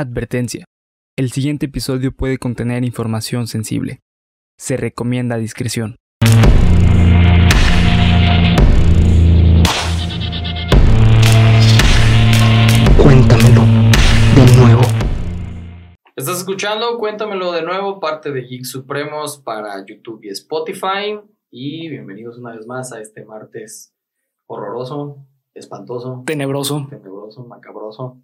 Advertencia. El siguiente episodio puede contener información sensible. Se recomienda discreción. Cuéntamelo de nuevo. Estás escuchando, cuéntamelo de nuevo, parte de Geek Supremos para YouTube y Spotify. Y bienvenidos una vez más a este martes horroroso, espantoso, Tenebroso. tenebroso, macabroso.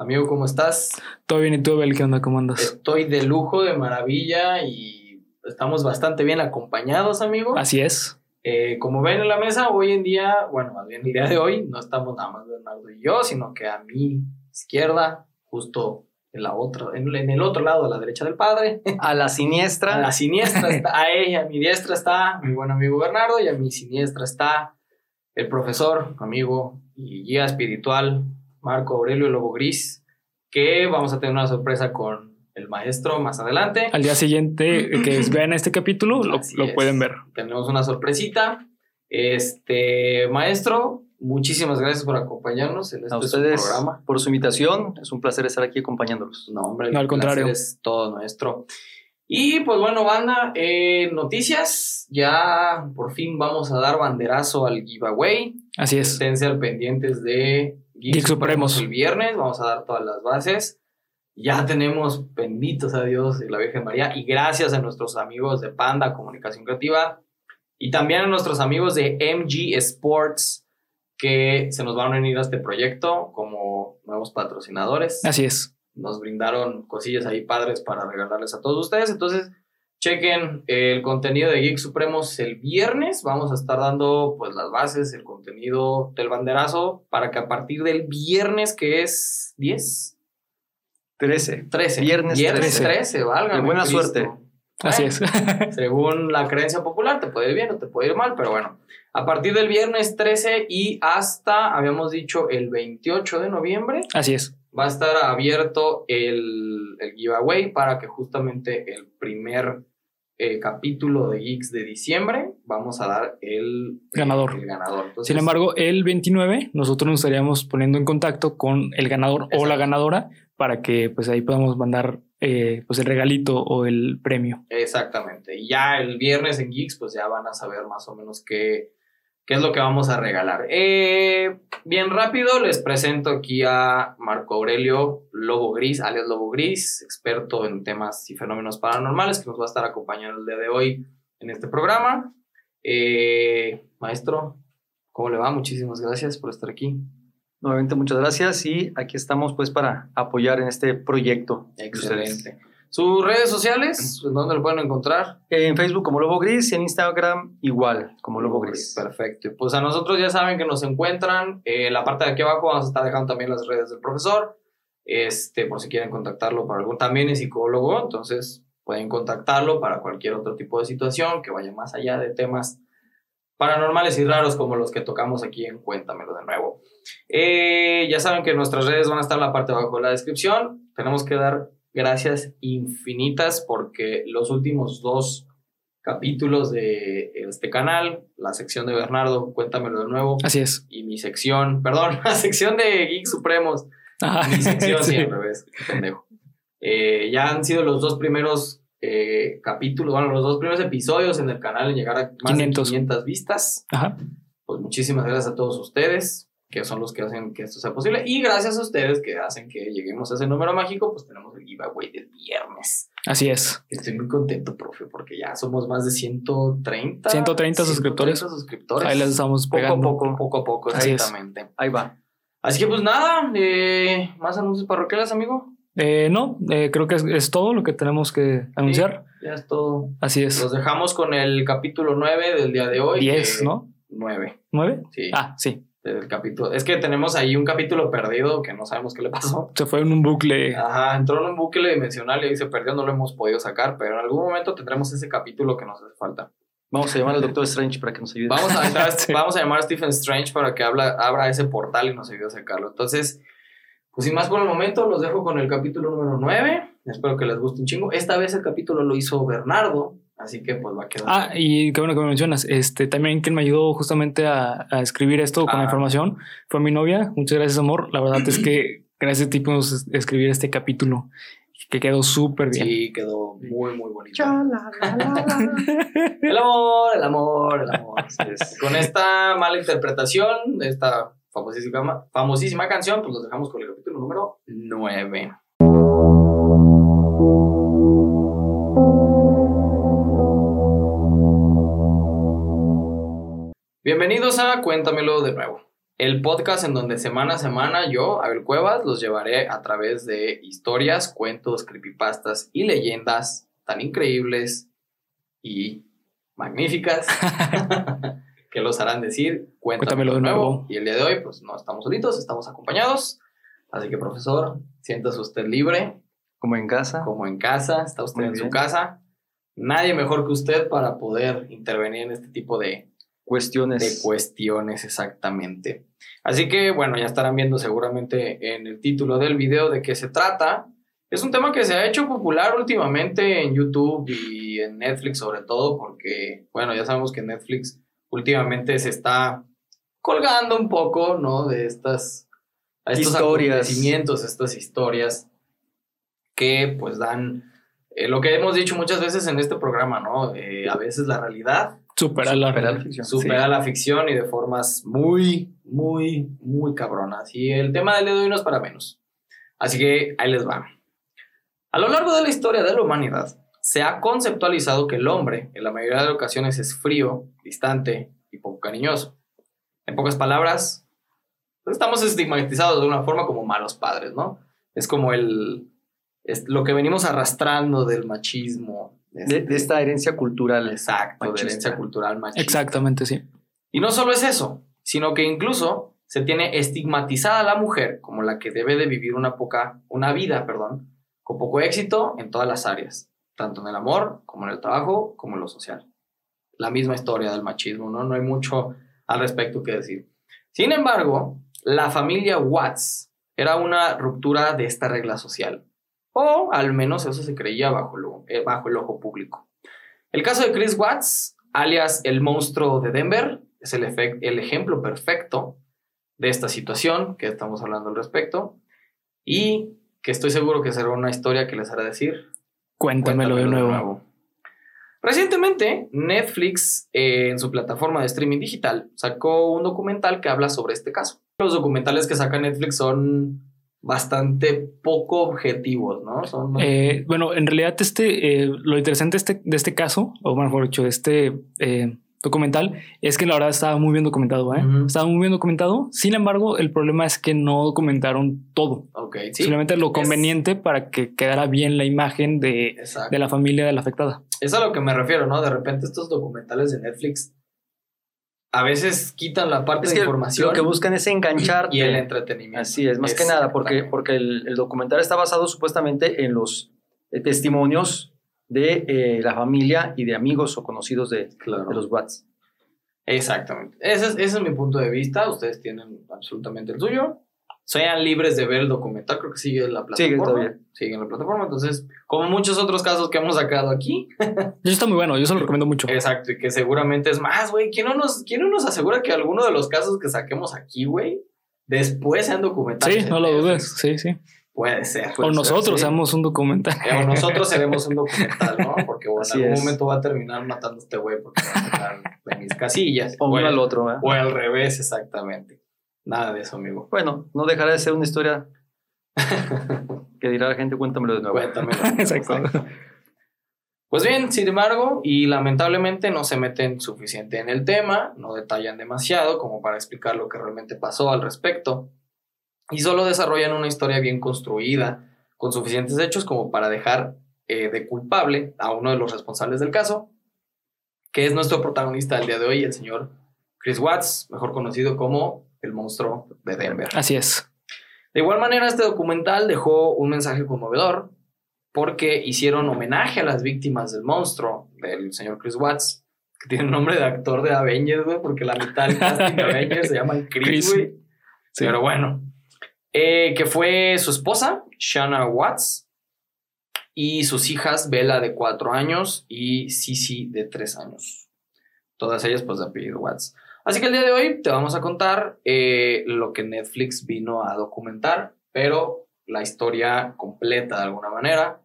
Amigo, ¿cómo estás? ¿Todo bien y tú, Bel? ¿Qué onda? ¿Cómo andas? Estoy de lujo, de maravilla y estamos bastante bien acompañados, amigo. Así es. Eh, como ven en la mesa, hoy en día, bueno, más bien el día de hoy, no estamos nada más Bernardo y yo, sino que a mi izquierda, justo en la otra, en, en el otro lado, a la derecha del padre, A la a siniestra. la siniestra está, a ella, a mi diestra está mi buen amigo Bernardo y a mi siniestra está el profesor, amigo y guía espiritual Marco Aurelio Lobo Gris, que vamos a tener una sorpresa con el maestro más adelante. Al día siguiente que vean este capítulo, lo, es. pueden ver. Tenemos una sorpresita. Este, maestro, muchísimas gracias por acompañarnos en A este su ustedes programa. por su invitación. Es un placer estar aquí acompañándolos. No, hombre, No, al contrario. Es todo nuestro. Y pues bueno, banda, eh, noticias. Ya por fin vamos a dar banderazo al giveaway. Así es. Esténse al pendientes de Geek, Supremos. El viernes vamos a dar todas las bases. Ya tenemos, benditos a Dios y la Virgen María, y gracias a nuestros amigos de Panda Comunicación Creativa y también a nuestros amigos de MG Sports que se nos van a unir a este proyecto como nuevos patrocinadores. Así es. Nos brindaron cosillas ahí padres para regalarles a todos ustedes. Entonces, chequen el contenido de Geek Supremos el viernes. Vamos a estar dando pues las bases, el contenido del banderazo para que a partir del viernes que es 10, 13. 13. Viernes 13, 13. válgame De buena Cristo. suerte. Así es. según la creencia popular, te puede ir bien o te puede ir mal, pero bueno, a partir del viernes 13 y hasta, habíamos dicho, el 28 de noviembre, Así es. va a estar abierto el, el giveaway para que justamente el primer eh, capítulo de Geeks de diciembre vamos a dar el Ganador. El ganador. Entonces, Sin embargo, el 29 nosotros nos estaríamos poniendo en contacto con el ganador o la ganadora para que pues ahí podamos mandar eh, pues el regalito o el premio. Exactamente. Y ya el viernes en Geeks, pues ya van a saber más o menos qué, qué es lo que vamos a regalar. Eh, bien rápido, les presento aquí a Marco Aurelio Lobo Gris, alias Lobo Gris, experto en temas y fenómenos paranormales, que nos va a estar acompañando el día de hoy en este programa. Eh, maestro, ¿cómo le va? Muchísimas gracias por estar aquí. Nuevamente, muchas gracias. Y aquí estamos pues para apoyar en este proyecto. Excelente. Sus redes sociales, ¿dónde lo pueden encontrar? En Facebook como Lobo Gris y en Instagram igual como Lobo Gris. Perfecto. Pues a nosotros ya saben que nos encuentran. eh, en la parte de aquí abajo vamos a estar dejando también las redes del profesor. Este, por si quieren contactarlo para algún. También es psicólogo, entonces pueden contactarlo para cualquier otro tipo de situación que vaya más allá de temas paranormales y raros como los que tocamos aquí en Cuéntamelo de nuevo. Eh, ya saben que nuestras redes van a estar en la parte de abajo de la descripción. Tenemos que dar gracias infinitas porque los últimos dos capítulos de este canal, la sección de Bernardo, cuéntamelo de nuevo, Así es. y mi sección, perdón, la sección de Geek Supremos, Ajá. mi sección, sí, al revés, qué pendejo. Eh, ya han sido los dos primeros eh, capítulos, bueno, los dos primeros episodios en el canal en llegar a más 500. de 500 vistas. Ajá. Pues muchísimas gracias a todos ustedes, que son los que hacen que esto sea posible, y gracias a ustedes que hacen que lleguemos a ese número mágico, pues tenemos el giveaway del viernes. Así es. Estoy muy contento, profe, porque ya somos más de 130. 130 suscriptores. suscriptores. Ahí las estamos Poco a pegando. poco. Poco a poco, Así exactamente. Ahí va. Así que pues nada, eh, más anuncios parroquiales, amigo. Eh, no, eh, creo que es, es todo lo que tenemos que anunciar. Ya es todo. Así es. Los dejamos con el capítulo 9 del día de hoy. 10, que- ¿no? 9, ¿9? sí. Ah, sí. Del capítulo. Es que tenemos ahí un capítulo perdido que no sabemos qué le pasó. Se fue en un bucle. Ajá, entró en un bucle dimensional y ahí se perdió, no lo hemos podido sacar, pero en algún momento tendremos ese capítulo que nos hace falta. Vamos a llamar al Doctor Strange para que nos ayude. Vamos a, entrar- Sí. vamos a llamar a Stephen Strange para que habla, abra ese portal y nos ayude a sacarlo. Entonces, pues sin más por el momento, los dejo con el capítulo número 9. Espero que les guste un chingo. Esta vez el capítulo lo hizo Bernardo, así que pues va a quedar. Ah, y qué bueno que me mencionas. Este, también quien me ayudó justamente a, a escribir esto con Ah. la información fue mi novia. Muchas gracias, amor. La verdad es que gracias a ti pudimos escribir este capítulo que quedó súper bien. Sí, quedó muy, muy bonito. el amor, el amor, el amor. Con esta mala interpretación esta famosísima, famosísima canción, pues los dejamos con el capítulo número 9. Bienvenidos a Cuéntamelo de nuevo, el podcast en donde semana a semana yo, Abel Cuevas, los llevaré a través de historias, cuentos, creepypastas y leyendas tan increíbles y magníficas que los harán decir Cuéntamelo, de nuevo. Y el día de hoy, pues no estamos solitos, estamos acompañados. Así que, profesor, siéntase usted libre. Como en casa. Como en casa, está usted en su casa. Nadie mejor que usted para poder intervenir en este tipo de Cuestiones. De cuestiones, exactamente. Así que, bueno, ya estarán viendo seguramente en el título del video de qué se trata. Es un tema que se ha hecho popular últimamente en YouTube y en Netflix sobre todo porque, bueno, ya sabemos que Netflix últimamente se está colgando un poco, ¿no? De estas estos historias. acontecimientos, estas historias que pues dan eh, lo que hemos dicho muchas veces en este programa, ¿no? Eh, a veces la realidad Supera, la, ficción. Supera la ficción y de formas muy, muy, muy cabronas. Y el tema del de hoy no es para menos. Así que ahí les va. A lo largo de la historia de la humanidad, se ha conceptualizado que el hombre, en la mayoría de ocasiones, es frío, distante y poco cariñoso. En pocas palabras, estamos estigmatizados de una forma como malos padres, ¿no? Es como el, es lo que venimos arrastrando del machismo, de, esta herencia cultural. Exacto, de herencia cultural machista. Exactamente, sí. Y no solo es eso, sino que incluso se tiene estigmatizada a la mujer como la que debe de vivir una poca, una vida, perdón, con poco éxito en todas las áreas, tanto en el amor, como en el trabajo, como en lo social. La misma historia del machismo, ¿no? No hay mucho al respecto que decir. Sin embargo, la familia Watts era una ruptura de esta regla social. O al menos eso se creía bajo, eh, bajo el ojo público. El caso de Chris Watts, alias el monstruo de Denver, es el, el ejemplo perfecto de esta situación que estamos hablando al respecto y que estoy seguro que será una historia que les hará decir. Cuéntamelo, de, nuevo. Recientemente, Netflix, eh, en su plataforma de streaming digital, sacó un documental que habla sobre este caso. Los documentales que saca Netflix son bastante poco objetivos, ¿no? Eh, bueno, en realidad este, eh, lo interesante de este, de este caso, o mejor dicho, de este eh, documental, es que la verdad estaba muy bien documentado, ¿eh? Estaba muy bien documentado. Sin embargo, el problema es que no documentaron todo. Ok, Simplemente lo conveniente para que quedara bien la imagen de, de la familia de la afectada. Es a lo que me refiero, ¿no? De repente estos documentales de Netflix a veces quitan la parte de información. Lo que buscan es enganchar Y el entretenimiento. Así es, más que nada, porque, porque el, documental está basado supuestamente en los eh, testimonios de eh, la familia y de amigos o conocidos de, de los Watts. Exactamente. Ese es, ese es mi punto de vista. Ustedes tienen absolutamente el suyo sean libres de ver el documental, creo que sigue en la plataforma. Sigue todavía. Sigue en la plataforma, entonces, como muchos otros casos que hemos sacado aquí. Eso está muy bueno, yo se lo recomiendo mucho. Exacto, y que seguramente es más, güey, ¿quién no nos, quién no nos asegura que alguno de los casos que saquemos aquí, güey, después sean documentales? Sí, no lo dudes, sí, sí. Puede ser. o nosotros seamos un documental. O nosotros seremos un documental, ¿no? Porque bueno, en algún momento va a terminar matando a este güey porque va a sacar de mis casillas. O, uno al otro, ¿eh? O al revés, exactamente. Nada de eso, amigo. Bueno, no dejará de ser una historia que dirá la gente, cuéntamelo de nuevo. Cuéntamelo. Exacto. Pues bien, sin embargo, y lamentablemente no se meten suficiente en el tema, no detallan demasiado como para explicar lo que realmente pasó al respecto, y solo desarrollan una historia bien construida, con suficientes hechos como para dejar eh, de culpable a uno de los responsables del caso, que es nuestro protagonista del día de hoy, el señor Chris Watts, mejor conocido como el monstruo de Denver. Así es. De igual manera, este documental dejó un mensaje conmovedor porque hicieron homenaje a las víctimas del monstruo del señor Chris Watts, que tiene un nombre de actor de Avengers, güey, porque la mitad del casting de Avengers se llama Chris, güey. Pero bueno, eh, que fue su esposa, Shanna Watts, y sus hijas, Bella de cuatro años y Sisi de tres años. Todas ellas, pues, de apellido Watts. Así que el día de hoy te vamos a contar eh, lo que Netflix vino a documentar, pero la historia completa de alguna manera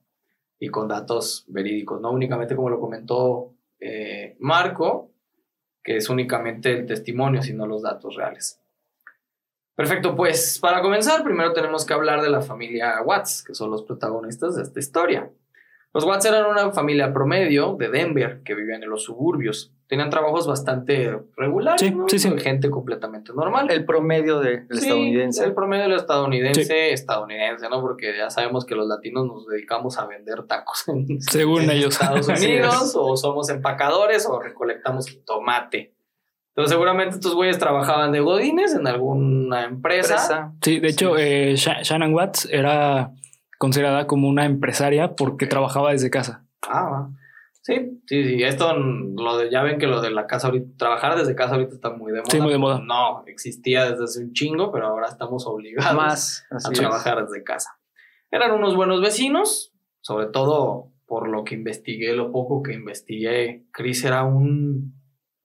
y con datos verídicos, no únicamente como lo comentó eh, Marco, que es únicamente el testimonio, sino los datos reales. Perfecto, pues para comenzar, primero tenemos que hablar de la familia Watts, que son los protagonistas de esta historia. Los Watts eran una familia promedio de Denver que vivían en los suburbios. Tenían trabajos bastante regulares, sí, sí, gente completamente normal. El promedio del estadounidense. El promedio del estadounidense, estadounidense, ¿no? Porque ya sabemos que los latinos nos dedicamos a vender tacos en, Según ellos. Estados Unidos, o somos empacadores, o recolectamos tomate. Entonces, seguramente estos güeyes trabajaban de godines en alguna empresa. Sí, de hecho, eh, Shannon Watts era considerada como una empresaria porque trabajaba desde casa. Ah, sí, sí, sí. Esto, lo de, ya ven que lo de la casa ahorita, trabajar desde casa ahorita está muy de moda. Sí, muy de moda. No, existía desde hace un chingo, pero ahora estamos obligados a trabajar desde casa. Eran unos buenos vecinos, sobre todo por lo que investigué, lo poco que investigué. Chris era un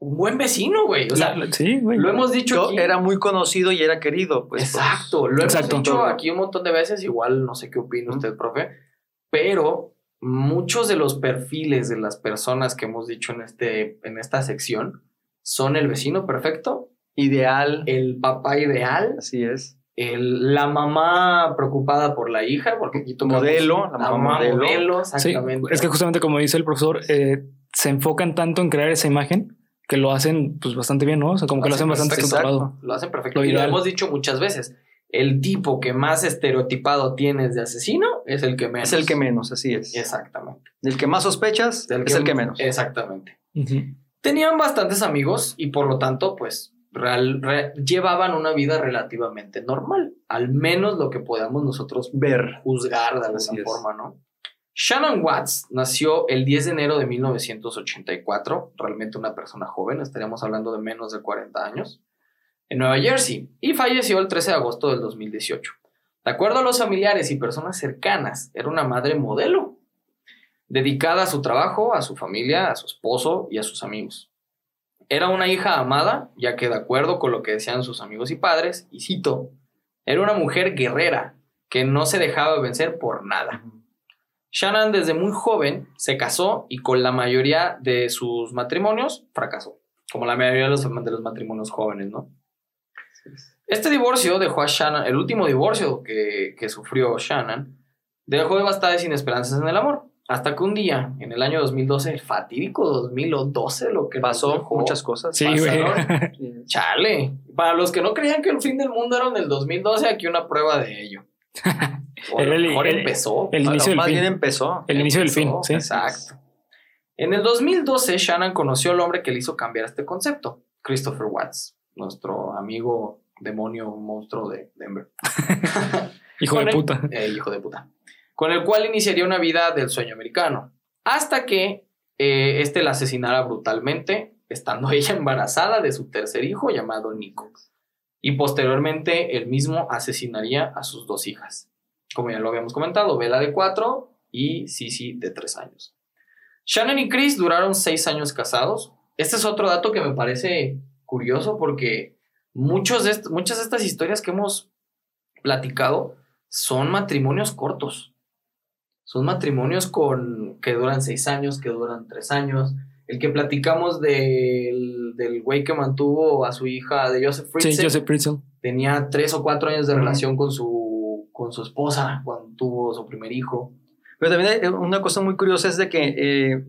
un buen vecino, güey. O sea, sí, güey. Lo hemos dicho aquí. Era muy conocido y era querido, pues. Exacto. Lo hemos dicho aquí un montón de veces. Igual no sé qué opina usted, profe. Pero muchos de los perfiles de las personas que hemos dicho en, este, en esta sección son el vecino perfecto. Ideal. El papá ideal. Así es. El, la mamá preocupada por la hija, porque aquí modelo, la mamá, modelo. exactamente. es que justamente como dice el profesor, eh, se enfocan tanto en crear esa imagen que lo hacen pues bastante bien, ¿no? O sea, como que lo hacen bastante controlado. Lo hacen perfecto. y lo hemos dicho muchas veces. El tipo que más estereotipado tienes de asesino es el que menos. Es el que menos, así es. Exactamente. Del que más sospechas es el que menos. Exactamente. Tenían bastantes amigos y por lo tanto, pues, llevaban una vida relativamente normal. Al menos lo que podamos nosotros ver, juzgar de alguna forma, ¿no? Shannon Watts nació el 10 de enero de 1984, realmente una persona joven, estaríamos hablando de menos de 40 años, en Nueva Jersey, y falleció el 13 de agosto del 2018. De acuerdo a los familiares y personas cercanas, era una madre modelo, dedicada a su trabajo, a su familia, a su esposo y a sus amigos. Era una hija amada, ya que de acuerdo con lo que decían sus amigos y padres, y cito, era una mujer guerrera que no se dejaba vencer por nada. Shannon desde muy joven se casó y con la mayoría de sus matrimonios fracasó, como la mayoría de los, de los matrimonios jóvenes, ¿no? Este divorcio dejó a Shannon, el último divorcio que, que sufrió Shannon, dejó devastadas sin esperanzas en el amor. Hasta que un día, en el año 2012, el fatídico 2012, lo que pasó, muchas cosas. Sí, güey. Chale. Para los que no creían que el fin del mundo era en el 2012, aquí una prueba de ello. el, mejor empezó. El inicio del fin. empezó. El inicio del fin, sí. Exacto. En el 2012, Shannon conoció al hombre que le hizo cambiar este concepto, Christopher Watts, nuestro amigo demonio monstruo de Denver. hijo de puta. Eh, hijo de puta. Con el cual iniciaría una vida del sueño americano. Hasta que eh, este la asesinara brutalmente, estando ella embarazada de su tercer hijo llamado Nico y posteriormente él mismo asesinaría a sus dos hijas. Como ya lo habíamos comentado, Bella de cuatro y Sisi de tres años. Shannon y Chris duraron seis años casados. Este es otro dato que me parece curioso porque muchos de muchas de estas historias que hemos platicado son matrimonios cortos. Son matrimonios con, que duran seis años, que duran tres años. El que platicamos del, del güey que mantuvo a su hija de Joseph Fritzl. Sí, Joseph Fritzl. Tenía tres o cuatro años de relación con su, con su esposa cuando tuvo su primer hijo. Pero también hay una cosa muy curiosa es de que, eh,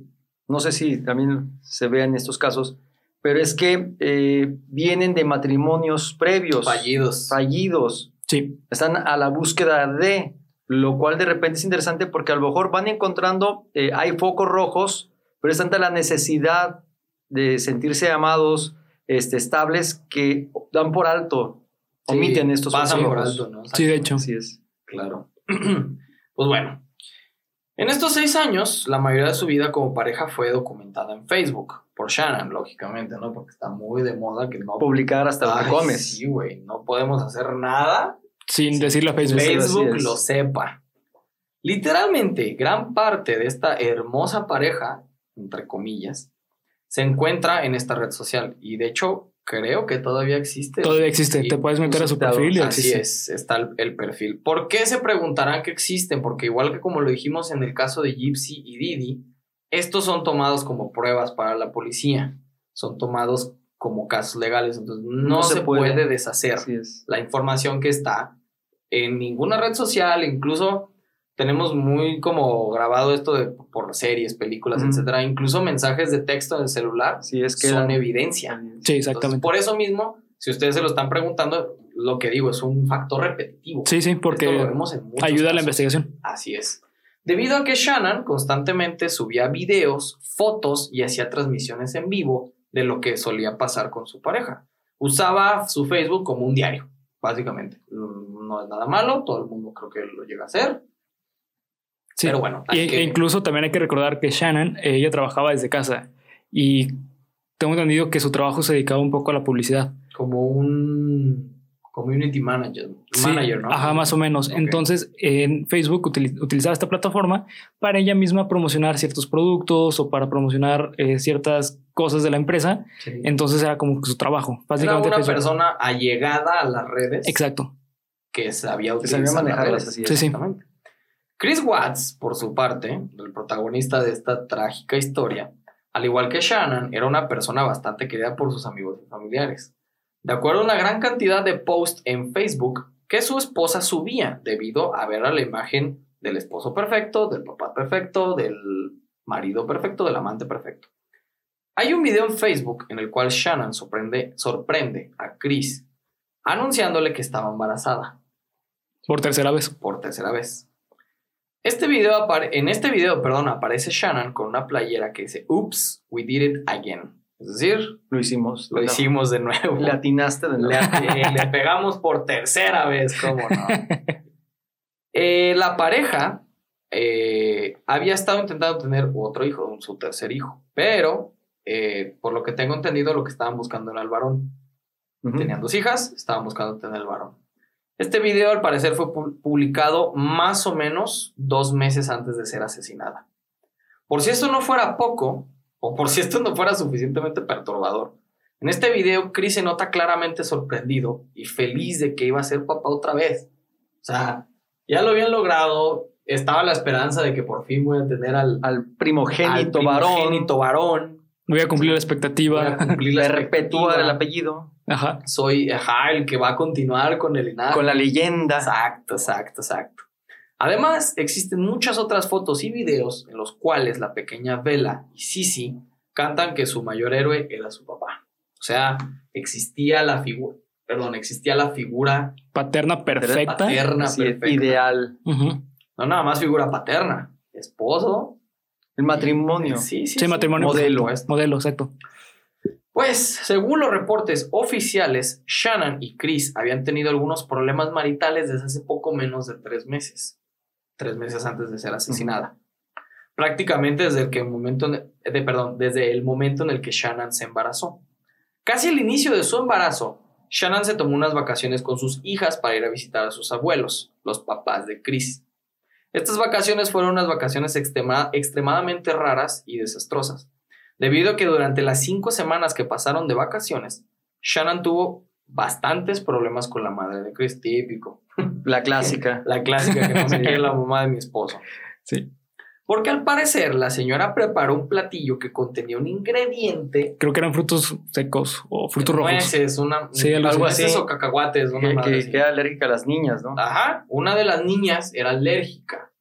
no sé si también se vea en estos casos, pero es que eh, vienen de matrimonios previos. Fallidos. Fallidos. Sí. Están a la búsqueda de, lo cual de repente es interesante porque a lo mejor van encontrando, eh, hay focos rojos pero es tanta la necesidad de sentirse amados, este, estables, que dan por alto, omiten estos pasan por alto, ¿no? Sí, de hecho. Así es. Claro. pues bueno, en estos seis años, la mayoría de su vida como pareja fue documentada en Facebook, por Shannon, lógicamente, ¿no? Porque está muy de moda que no... Publicar hasta lo que comes. Sí, güey, no podemos hacer nada. Sin decirlo a Facebook. Facebook lo sepa. Literalmente, gran parte de esta hermosa pareja entre comillas, se encuentra en esta red social. Y de hecho, creo que todavía existe. Todavía existe. Te puedes meter a su perfil y Así existe. es, está el, el perfil. ¿Por qué se preguntarán que existen? Porque igual que como lo dijimos en el caso de Gypsy y Didi, estos son tomados como pruebas para la policía. Son tomados como casos legales. Entonces no, No se, se puede. puede. deshacer la información que está en ninguna red social, incluso tenemos muy como grabado esto de por series, películas, Ujú. etcétera, incluso mensajes de texto en el celular Así es que son evidencia. Sí, Entonces, exactamente. por eso mismo, si ustedes se lo están preguntando, lo que digo es un factor repetitivo. Sí, sí, porque vemos en muchos ayuda a la casos. investigación. Así es. Debido a que Shannon constantemente subía videos, fotos y hacía transmisiones en vivo de lo que solía pasar con su pareja. Usaba su Facebook como un diario, básicamente. Mm, No es nada malo, todo el mundo creo que lo llega a hacer. Sí. Pero bueno, que- e incluso también hay que recordar que Shannon, ella trabajaba desde casa y tengo entendido que su trabajo se dedicaba un poco a la publicidad. como un community manager, Sí, manager ¿no? Ajá, más o menos. Entonces, en Facebook utili- utilizaba esta plataforma para ella misma promocionar ciertos productos o para promocionar eh, ciertas cosas de la empresa. Sí. Entonces era como que su trabajo. Era Básicamente una Facebook. persona allegada a las redes Exacto. que sabía Que sabía utilizar las redes. así. Sí, sí. Exactamente. Chris Watts, por su parte, el protagonista de esta trágica historia, al igual que Shannon, era una persona bastante querida por sus amigos y familiares. De acuerdo a una gran cantidad de posts en Facebook que su esposa subía debido a ver a la imagen del esposo perfecto, del papá perfecto, del marido perfecto, del amante perfecto. Hay un video en Facebook en el cual Shannon sorprende, sorprende a Chris anunciándole que estaba embarazada Por tercera vez. por tercera vez. Este video en este video, perdón, aparece Shannon con una playera que dice Oops, we did it again. Es decir, Lo hicimos. lo hicimos de nuevo. Le atinaste de Le, nuevo. le pegamos por tercera vez, ¿cómo no? Eh, la pareja eh, había estado intentando tener otro hijo, su tercer hijo, pero eh, por lo que tengo entendido, lo que estaban buscando era el varón. Tenían dos hijas, estaban buscando tener el varón. Este video al parecer fue pu- publicado más o menos dos meses antes de ser asesinada. Por si esto no fuera poco, o por si esto no fuera suficientemente perturbador, en este video Chris se nota claramente sorprendido y feliz de que iba a ser papá otra vez. O sea, ya lo habían logrado, estaba la esperanza de que por fin voy a tener al, Al primogénito al varón. primogénito varón. Voy a cumplir la Voy a expectativa. cumplir la expectativa. el apellido. Ajá. soy ajá, el que va a continuar con el linaje. Con la leyenda. Exacto, exacto, exacto. Además, existen muchas otras fotos y videos en los cuales la pequeña Bella y Sisi cantan que su mayor héroe era su papá. O sea, existía la figura, perdón, existía la figura Paterna perfecta. paterna perfecta. ideal. No nada más figura paterna, esposo. El matrimonio. Sí, sí, Sí, matrimonio. Modelo. perfecto. Modelo, exacto. Pues, según los reportes oficiales, Shannon y Chris habían tenido algunos problemas maritales desde hace poco menos de tres meses. Tres meses antes de ser asesinada. Prácticamente desde el, que momento en- de, perdón, desde el momento en el que Shannon se embarazó. Casi al inicio de su embarazo, Shannon se tomó unas vacaciones con sus hijas para ir a visitar a sus abuelos, los papás de Chris. Estas vacaciones fueron unas vacaciones extrema- extremadamente raras y desastrosas debido a que durante las cinco semanas que pasaron de vacaciones, Shannon tuvo bastantes problemas con la madre de Chris, típico. La clásica. La clásica que no me quiere la mamá de mi esposo. Sí. Porque al parecer la señora preparó un platillo que contenía un ingrediente. Creo que eran frutos secos o frutos rojos. Nueces, una, Sí, algo así. o cacahuates. una Que, madre que, así. que era alérgica a las niñas, ¿no? Ajá, una de las niñas era alérgica.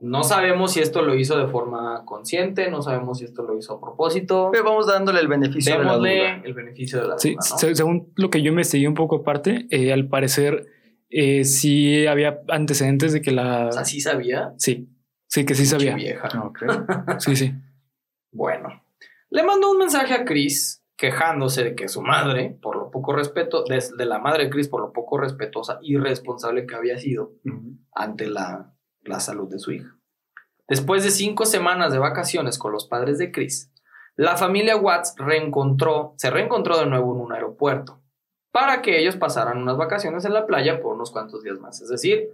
No sabemos si esto lo hizo de forma consciente, no sabemos si esto lo hizo a propósito. Pero vamos dándole el beneficio de la duda. el beneficio de la Sí, duda, ¿no? se- según lo que yo investigué un poco aparte, eh, al parecer eh, sí había antecedentes de que la... O sea, sí sabía. Sí, sí que sí sabía. vieja. Ok. Sí, sí. Bueno, le mandó un mensaje a Chris quejándose de que su madre, por lo poco respeto, de, de la madre de Chris, por lo poco respetuosa y responsable que había sido ante la, la salud de su hija. Después de cinco semanas de vacaciones con los padres de Chris, la familia Watts reencontró, se reencontró de nuevo en un aeropuerto para que ellos pasaran unas vacaciones en la playa por unos cuantos días más. Es decir,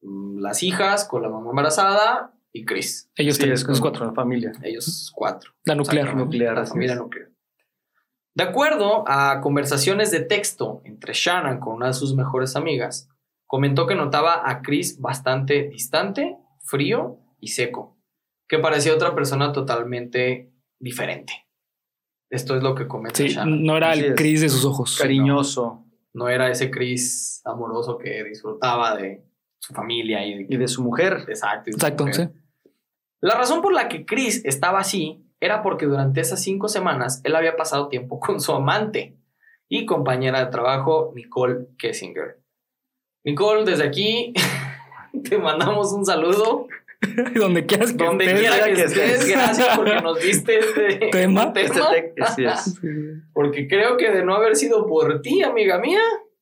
mm, las hijas con la mamá embarazada y Chris. Ellos Sí, tres, es los cuatro. la familia. Ellos cuatro. La nuclear. Exactamente, Nuclear, La familia nuclear. De acuerdo a conversaciones de texto entre Shannon con una de sus mejores amigas, comentó que notaba a Chris bastante distante, frío y seco, que parecía otra persona totalmente diferente. Esto es lo que comenta Sí, Shannon. no era Así el. Chris de sus ojos. Cariñoso. No era ese Chris amoroso que disfrutaba de su familia y de Y de su mujer. Exacto. Exacto, mujer. sí. La razón por la que Chris estaba así era porque durante esas cinco semanas él había pasado tiempo con su amante y compañera de trabajo, Nicole Kessinger. Nicole, desde aquí te mandamos un saludo. Donde quieras que Donde estés. quiera que estés, estés. gracias porque nos diste este Tema. Este es. Porque creo que de no haber sido por ti, amiga mía,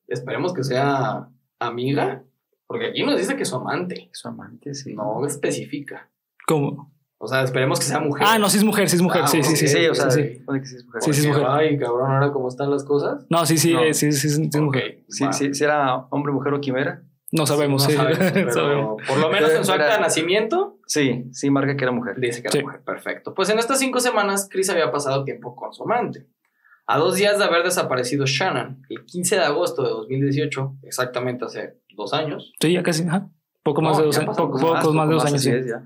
esperemos que sea amiga. Porque aquí nos dice que es su amante. Su amante, sí. No especifica. ¿Cómo? O sea, esperemos que sea mujer. Ah, no, sí es mujer, sí es mujer. Ah, sí, sí, sí, Sí, sí. o sea, sí, sí. supone que sí es mujer. Sí, sí, es mujer. Ay, cabrón, ahora cómo están las cosas. No, sí, sí, No. sí, sí, sí, sí es mujer. Sí, sí, si era hombre, mujer o quimera. No sabemos, No sí. sabemos, pero Sabemos. por lo menos en su acta de nacimiento Sí, sí, marca que era mujer. dice que era Sí. mujer. Perfecto. Pues en estas cinco semanas, Chris había pasado tiempo con su amante. A dos días de haber desaparecido Shannon, el 15 de agosto de 2018, exactamente hace dos años, Sí, ya casi, ajá. Poco más No, de dos años. Poco, más, pocos más de dos años, sí. es, ya.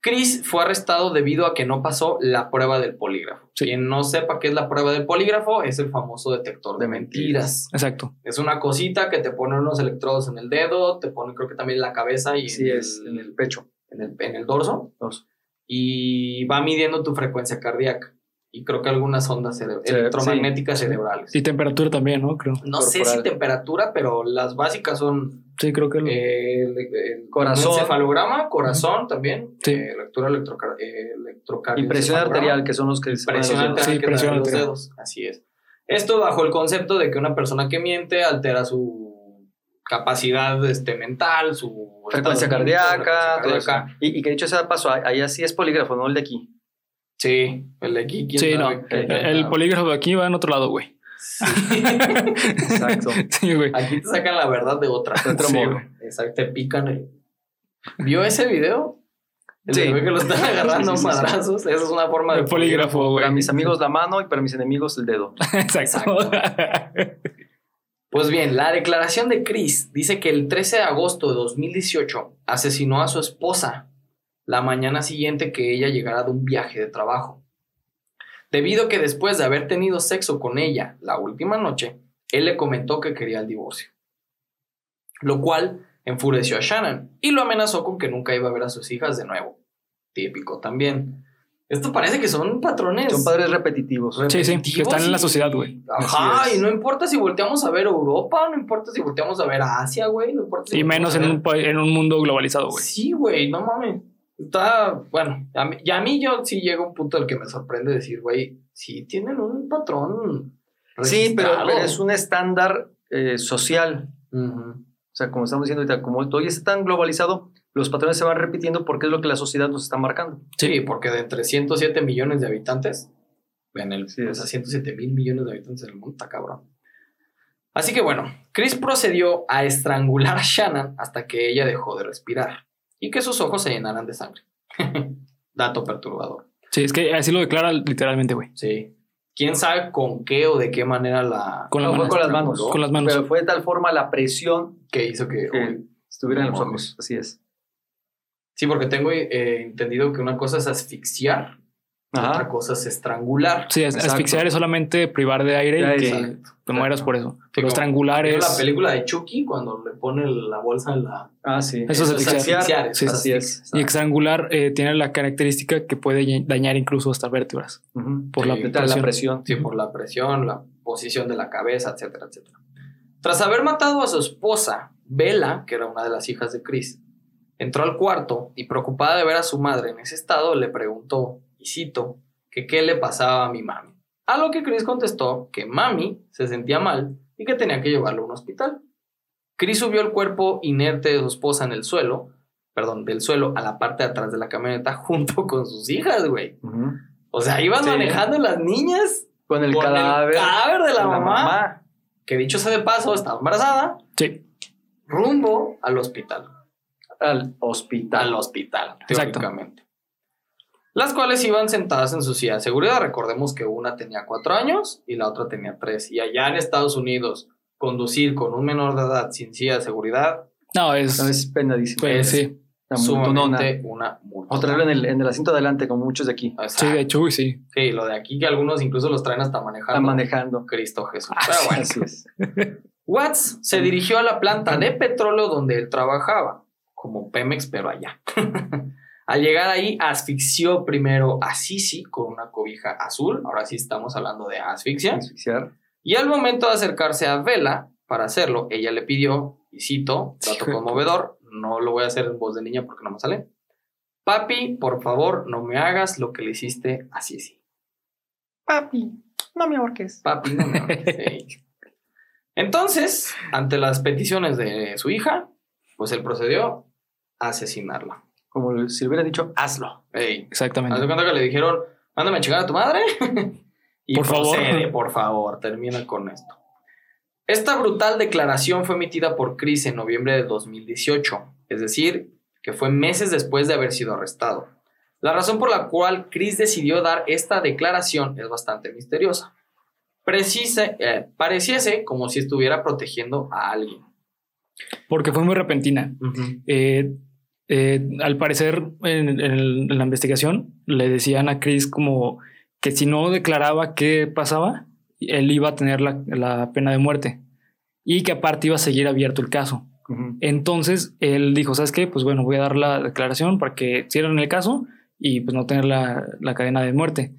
Chris fue arrestado debido a que no pasó la prueba del polígrafo. Sí. Quien no sepa qué es la prueba del polígrafo es el famoso detector de, mentiras. Exacto. Es una cosita que te pone unos electrodos en el dedo, te pone creo que también en la cabeza y Sí, en, es el, en el pecho. en el- en el dorso Dorso. y va midiendo tu frecuencia cardíaca y creo que algunas ondas cere- Sí, electromagnéticas sí, cerebrales. Y temperatura también, ¿no? Creo. No sé si temperatura, pero las básicas son Sí, creo que. eh, el, el- Corazón. encefalograma, corazón también, Sí. eh, lectura electrocar eh, Y presión encefalograma. arterial, que son los que Presión dedos. arterial Sí, que presión en los arterial. dedos. Así es. Esto bajo el concepto de que una persona que miente altera su capacidad este, mental, su Frecuencia cardíaca, todo frecuencia eso. Y, y que dicho sea de paso, ahí así es polígrafo, no el de aquí. Sí, el de aquí. quién Sí, no. El polígrafo de aquí va en otro lado, güey. Sí. Exacto. Sí, güey. Aquí te sacan la verdad de otra. De otro Sí, modo. Exacto, te pican el... ¿Vio ese video? El Sí. que lo están agarrando madrazos. Esa es una forma de El polígrafo, güey. Para mis amigos la mano y para mis enemigos el dedo. Exacto. Pues bien, la declaración de Chris dice que el 13 de agosto de 2018 asesinó a su esposa la mañana siguiente que ella llegara de un viaje de trabajo. Debido a que después de haber tenido sexo con ella la última noche, él le comentó que quería el divorcio. Lo cual enfureció a Shannon y lo amenazó con que nunca iba a ver a sus hijas de nuevo. Típico también. Esto parece que son patrones. Son padres repetitivos. Sí, sí, que repetitivos están en la sociedad, güey. Ajá, y no importa si volteamos a ver Europa, no importa si volteamos a ver a Asia, güey, no importa si Y menos en un, en un mundo globalizado, güey. Sí, güey, no mames. Está, bueno, a mí, y a mí yo sí llega un punto en el que me sorprende decir, güey, sí tienen un patrón. Sí, pero, es un estándar eh, social. O sea, como estamos diciendo ahorita, como ya está tan globalizado, los patrones se van repitiendo porque es lo que la sociedad nos está marcando. Sí, porque de entre 107 millones de habitantes, en el, Sí, o sea, 107 mil millones de habitantes en el mundo, está cabrón. Así que bueno, Chris procedió a estrangular a Shannon hasta que ella dejó de respirar y que sus ojos se llenaran de sangre. Dato perturbador. Sí, es que así lo declara literalmente, güey. Sí. ¿Quién sabe con qué o de qué manera la... Con, la No, fue con las manos. Con las manos. Pero fue de tal forma la presión que hizo que... que estuviera en los ojos. Así es. Sí, porque tengo eh, entendido que una cosa es asfixiar otra cosa es estrangular. Sí, es- asfixiar es solamente privar de aire Ya, y que exacto. te mueras por eso. Sí, Pero estrangular ¿Vieron es. la película de Chucky cuando le pone la bolsa en la... Ah, sí. Eso es asfixiar. asfixiar, Sí, así es. Y estrangular eh, tiene la característica que puede dañar incluso hasta vértebras por Sí, la presión. la presión. Sí, por la presión, la posición de la cabeza, etcétera, etcétera. Tras haber matado a su esposa, Bella, que era una de las hijas de Chris, entró al cuarto y preocupada de ver a su madre en ese estado, le preguntó, y cito, que qué le pasaba a mi mami. A lo que Chris contestó que mami se sentía mal y que tenía que llevarlo a un hospital. Chris subió el cuerpo inerte de su esposa en el suelo, perdón, del suelo a la parte de atrás de la camioneta junto con sus hijas, güey. O sea, iban Sí. manejando las niñas Con el con cadáver. el cadáver de la, de mamá, que dicho sea de paso, estaba embarazada, Sí, rumbo al hospital. al hospital. al hospital, Exacto. teóricamente. Las cuales iban sentadas en su silla de seguridad. Recordemos que una tenía cuatro años y la otra tenía tres. Y allá en Estados Unidos, conducir con un menor de edad sin silla de seguridad No, es, No, es penadísimo. pues, es- sí. Sumamente una multa. O traerlo en el, en el asiento adelante, como muchos de aquí. Sí, de hecho, uy, sí. Sí, lo de aquí que algunos incluso los traen hasta manejando. Están manejando. Cristo Jesús. Ah, Pero bueno. Así es. Watts se dirigió a la planta de petróleo donde él trabajaba, como Pemex, pero allá. Al llegar ahí, asfixió primero a Sisi con una cobija azul. Ahora sí estamos hablando de asfixia. Asfixiar. Y al momento de acercarse a Vela para hacerlo, ella le pidió, y cito, dato de conmovedor, no lo voy a hacer en voz de niña porque no me sale. Papi, por favor, no me hagas lo que le hiciste a Sisi. Papi, no me ahorques. Papi, no me hagas. Sí. Entonces, ante las peticiones de su hija, pues él procedió a asesinarla. Como si le hubiera dicho, hazlo. Haz Exactamente. de cuenta que le dijeron, mándame a checar a tu madre. y Por favor. procede, por favor, termina con esto. Esta brutal declaración fue emitida por Chris en noviembre de 2018, es decir, que fue meses después de haber sido arrestado. La razón por la cual Chris decidió dar esta declaración es bastante misteriosa. Precise, eh, pareciese como si estuviera protegiendo a alguien. Porque fue muy repentina. Eh, eh, al parecer, en, en el- en la investigación, le decían a Chris como que si no declaraba qué pasaba, él iba a tener la, la pena de muerte y que aparte iba a seguir abierto el caso. Entonces él dijo, ¿sabes qué? Pues bueno, voy a dar la declaración para que cierren el caso y pues no tener la, la cadena de muerte.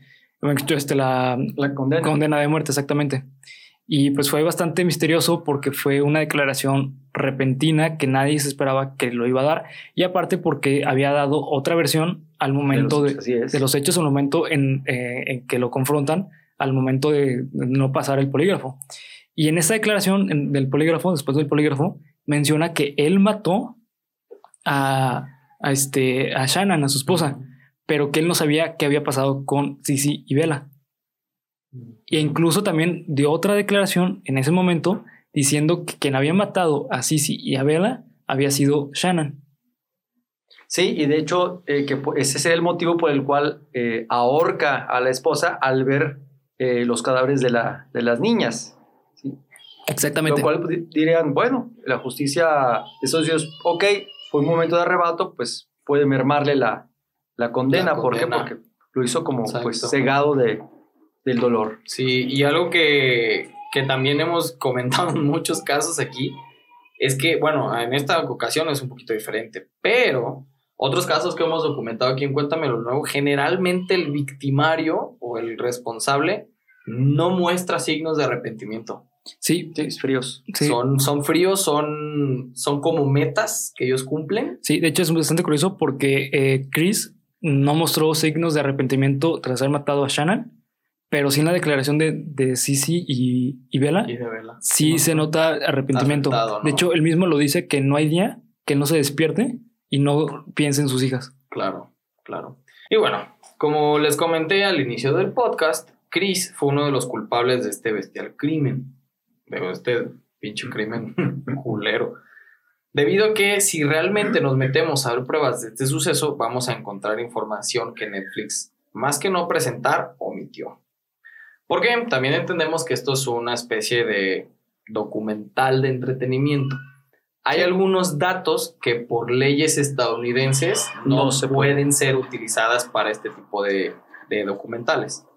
Este, la La condena. condena de muerte, exactamente. Y pues fue bastante misterioso porque fue una declaración repentina que nadie se esperaba que lo iba a dar. Y aparte porque había dado otra versión al momento de, los- de hechos, al momento en, eh, en que lo confrontan, al momento de no pasar el polígrafo. Y en esa declaración en- del polígrafo, después del polígrafo, menciona que él mató a, a, este, a Shannon, a su esposa, pero que él no sabía qué había pasado con Sisi y Bella. E incluso también dio otra declaración en ese momento diciendo que quien había matado a Sisi y a Bella había sido Shannon. Sí, y de hecho, eh, que ese es el motivo por el cual eh, ahorca a la esposa al ver eh, los cadáveres de, la, de las niñas. ¿sí? Exactamente. Lo cual di- dirían, bueno, la justicia, esos días, ok, fue un momento de arrebato, pues puede mermarle la, la condena. La ¿Por qué? Porque lo hizo como Exacto. pues cegado de, del dolor. Sí, y algo que, que también hemos comentado en muchos casos aquí es que, bueno, en esta ocasión es un poquito diferente, pero otros casos que hemos documentado aquí en Cuéntame lo Nuevo, generalmente el victimario o el responsable no muestra signos de arrepentimiento. Sí, Sí, fríos. sí. Son, son fríos, son, son como metas que ellos cumplen. Sí, de hecho es bastante curioso porque eh, Chris no mostró signos de arrepentimiento tras haber matado a Shannon, pero sí en la declaración de, de Sisi y, y Bella Y de verla. sí se nota arrepentimiento. Afectado, ¿no? De hecho, él mismo lo dice que no hay día que no se despierte y no piense en sus hijas. Claro, claro. Y bueno, como les comenté al inicio del podcast, Chris fue uno de los culpables de este bestial crimen. De este pinche crimen culero. Debido a que si realmente nos metemos a ver pruebas de este suceso, vamos a encontrar información que Netflix, más que no presentar, omitió. Porque también entendemos que esto es una especie de documental de entretenimiento. Hay algunos datos que por leyes estadounidenses no, No se pueden ser utilizadas para este tipo de, de documentales.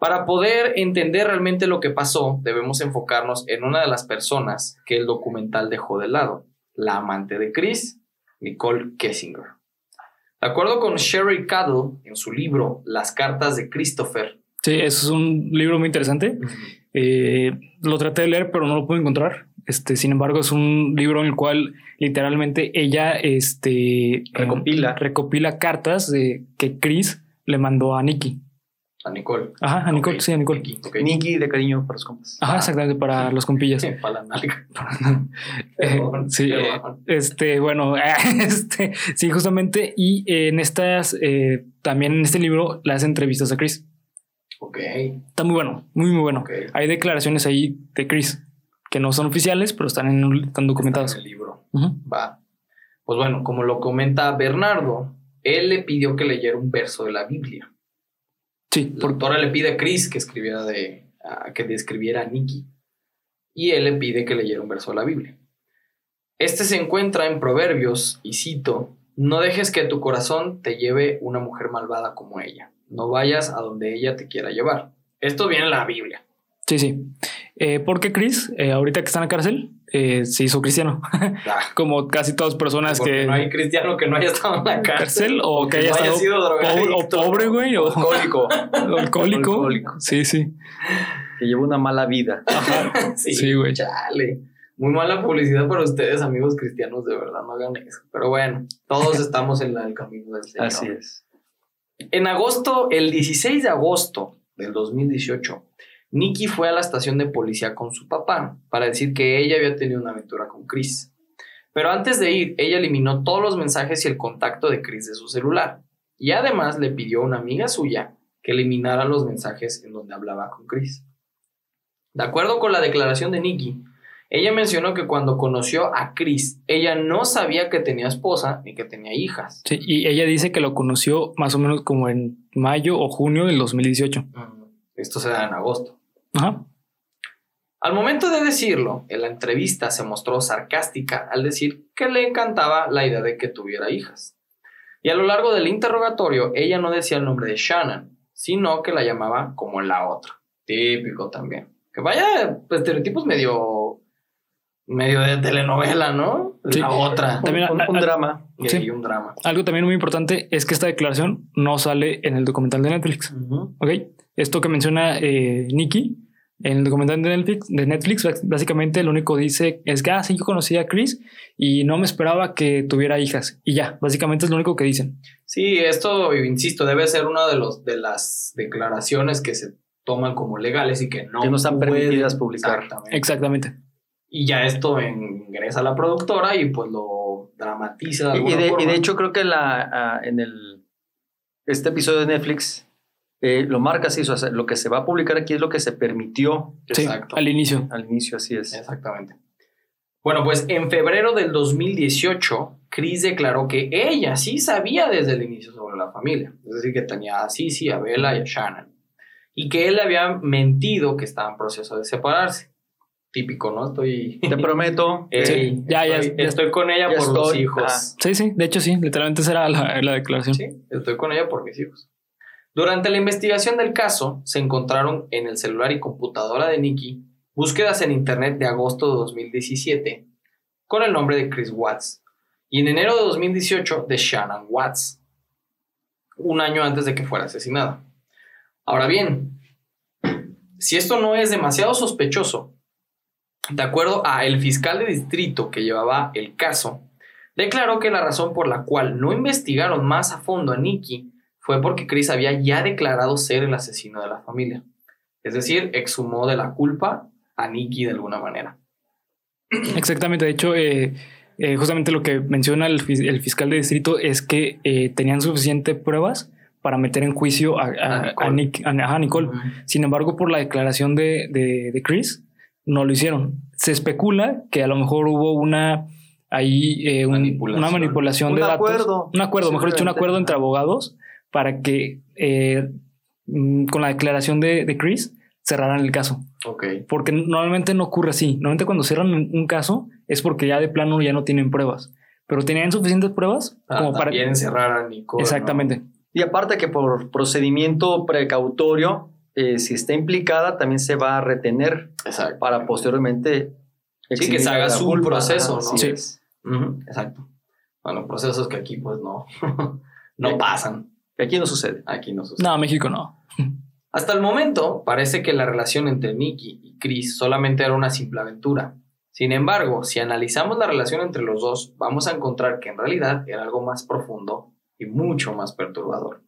Para poder entender realmente lo que pasó, debemos enfocarnos en una de las personas que el documental dejó de lado, la amante de Chris, Nicole Kessinger. De acuerdo con Sherry Cadell en su libro Las cartas de Christopher, Sí, es un libro muy interesante. Eh, lo traté de leer, pero no lo pude encontrar. Este, sin embargo, es un libro en el cual literalmente ella este, Recopila. eh, recopila cartas de que Chris le mandó a Nikki. a Nicole. Ajá, a Nicole, sí, a Nicole. Nikki, ok. Nicky de cariño para los compas. Ajá, exactamente, para los compillas. Para la nalga. Eh, sí, eh, este, bueno, este, sí, justamente. Y en estas, eh, también en este libro, le hace entrevistas a Chris. Ok, Está muy bueno, muy, muy bueno. Hay declaraciones ahí de Chris que no son oficiales, pero están, en, están documentadas. Está en el libro. Va. Pues bueno, como lo comenta Bernardo, él le pidió que leyera un verso de la Biblia. Sí, La por- autora le pide a Chris que escribiera de, que describiera a Nikki. Y él le pide que leyera un verso de la Biblia. Este se encuentra en Proverbios, y cito, no dejes que tu corazón te lleve una mujer malvada como ella. No vayas a donde ella te quiera llevar. Esto viene en la Biblia. sí, sí. Eh, porque Chris, eh, ahorita que está en la cárcel, eh, se hizo cristiano. Ah, Como casi todas personas porque que... no hay cristiano que no haya estado en la cárcel. cárcel o que haya no haya estado sido pobre, o pobre, güey, o, o Alcohólico, alcohólico. Alcohólico. Sí, sí. que lleva una mala vida. sí, Sí, güey. Chale. Muy mala publicidad para ustedes, amigos cristianos, de verdad, no hagan eso. Pero bueno, todos estamos en la- el camino del Señor. Así es. En agosto, el 16 de agosto del 2018, Nikki fue a la estación de policía con su papá para decir que ella había tenido una aventura con Chris. Pero antes de ir, ella eliminó todos los mensajes y el contacto de Chris de su celular. Y además le pidió a una amiga suya que eliminara los mensajes en donde hablaba con Chris. De acuerdo con la declaración de Nikki, ella mencionó que cuando conoció a Chris, ella no sabía que tenía esposa ni que tenía hijas. Sí, y ella dice que lo conoció más o menos como en mayo o junio del 2018. Esto se da en agosto. Ajá. Al momento de decirlo, en la entrevista se mostró sarcástica al decir que le encantaba la idea de que tuviera hijas. Y a lo largo del interrogatorio, ella no decía el nombre de Shannon, sino que la llamaba como la otra. Típico también. Que vaya pues, estereotipos medio. Medio de telenovela, ¿no? Sí. La otra. También un, a- un a- drama. Y Sí. ahí un drama. Algo también muy importante es que esta declaración no sale en el documental de Netflix. ¿Ok? Esto que menciona eh, Nikki en el documental de Netflix, de Netflix, bás- básicamente lo único que dice es que, ah, sí, yo conocí a Chris y no me esperaba que tuviera hijas. Y ya, básicamente es lo único que dicen. Sí, esto, insisto, debe ser una de, los, de las declaraciones que se toman como legales y que no, Que no están pueden- permitidas publicar. Exactamente. Exactamente. Y ya esto ingresa a la productora y pues lo dramatiza. De Y, de, y de hecho creo que la, ah, en el, este episodio de Netflix eh, lo marca así, o sea, lo que se va a publicar aquí es lo que se permitió Sí, Exacto. al inicio. al inicio, así es. Exactamente. Bueno, pues en febrero del 2018, Chris declaró que ella sí sabía desde el inicio sobre la familia. Es decir, que tenía a Sisi, a Bella y a Shannon. Y que él le había mentido que estaba en proceso de separarse. Típico, ¿no? Estoy. Te prometo. Ey, Sí, ya, ya, estoy, ya. estoy con ella por los estoy. hijos. Ajá. Sí, sí, de hecho sí, literalmente esa era la, la declaración. Sí, estoy con ella por mis hijos. Durante la investigación del caso, se encontraron en el celular y computadora de Nikki búsquedas en internet de agosto de 2017 con el nombre de Chris Watts y en enero de 2018 de Shannon Watts, un año antes de que fuera asesinada. Ahora bien, si esto no es demasiado sospechoso, de acuerdo a el fiscal de distrito que llevaba el caso, declaró que la razón por la cual no investigaron más a fondo a Nicky fue porque Chris había ya declarado ser el asesino de la familia. Es decir, exhumó de la culpa a Nicky de alguna manera. Exactamente, de hecho, eh, eh, justamente lo que menciona el, fis- el fiscal de distrito es que eh, tenían suficiente pruebas para meter en juicio a, a- A a Nicole. Nick- a- Nicole. Sin embargo, por la declaración de, de- de Chris, no lo hicieron. Se especula que a lo mejor hubo una ahí eh, un- Manipulación. una manipulación Un de datos. Un acuerdo, mejor dicho, un acuerdo entre abogados para que eh, mm, con la declaración de, de Chris cerraran el caso. Porque normalmente no ocurre así. Normalmente cuando cierran un caso es porque ya de plano ya no tienen pruebas. Pero tenían suficientes pruebas como para... Ah, También encerrar a Nicole. ¿no? Exactamente. Y aparte que por procedimiento precautorio, eh, si está implicada, también se va a retener Exacto. para posteriormente... Sí, que se haga su culpa. proceso, ¿no? Sí. Exacto. Bueno, procesos que aquí pues no, no Sí. pasan. Que Aquí no sucede. Aquí no sucede. No, México no. Hasta el momento, parece que la relación entre Nicky y Chris solamente era una simple aventura. Sin embargo, si analizamos la relación entre los dos, vamos a encontrar que en realidad era algo más profundo y mucho más perturbador.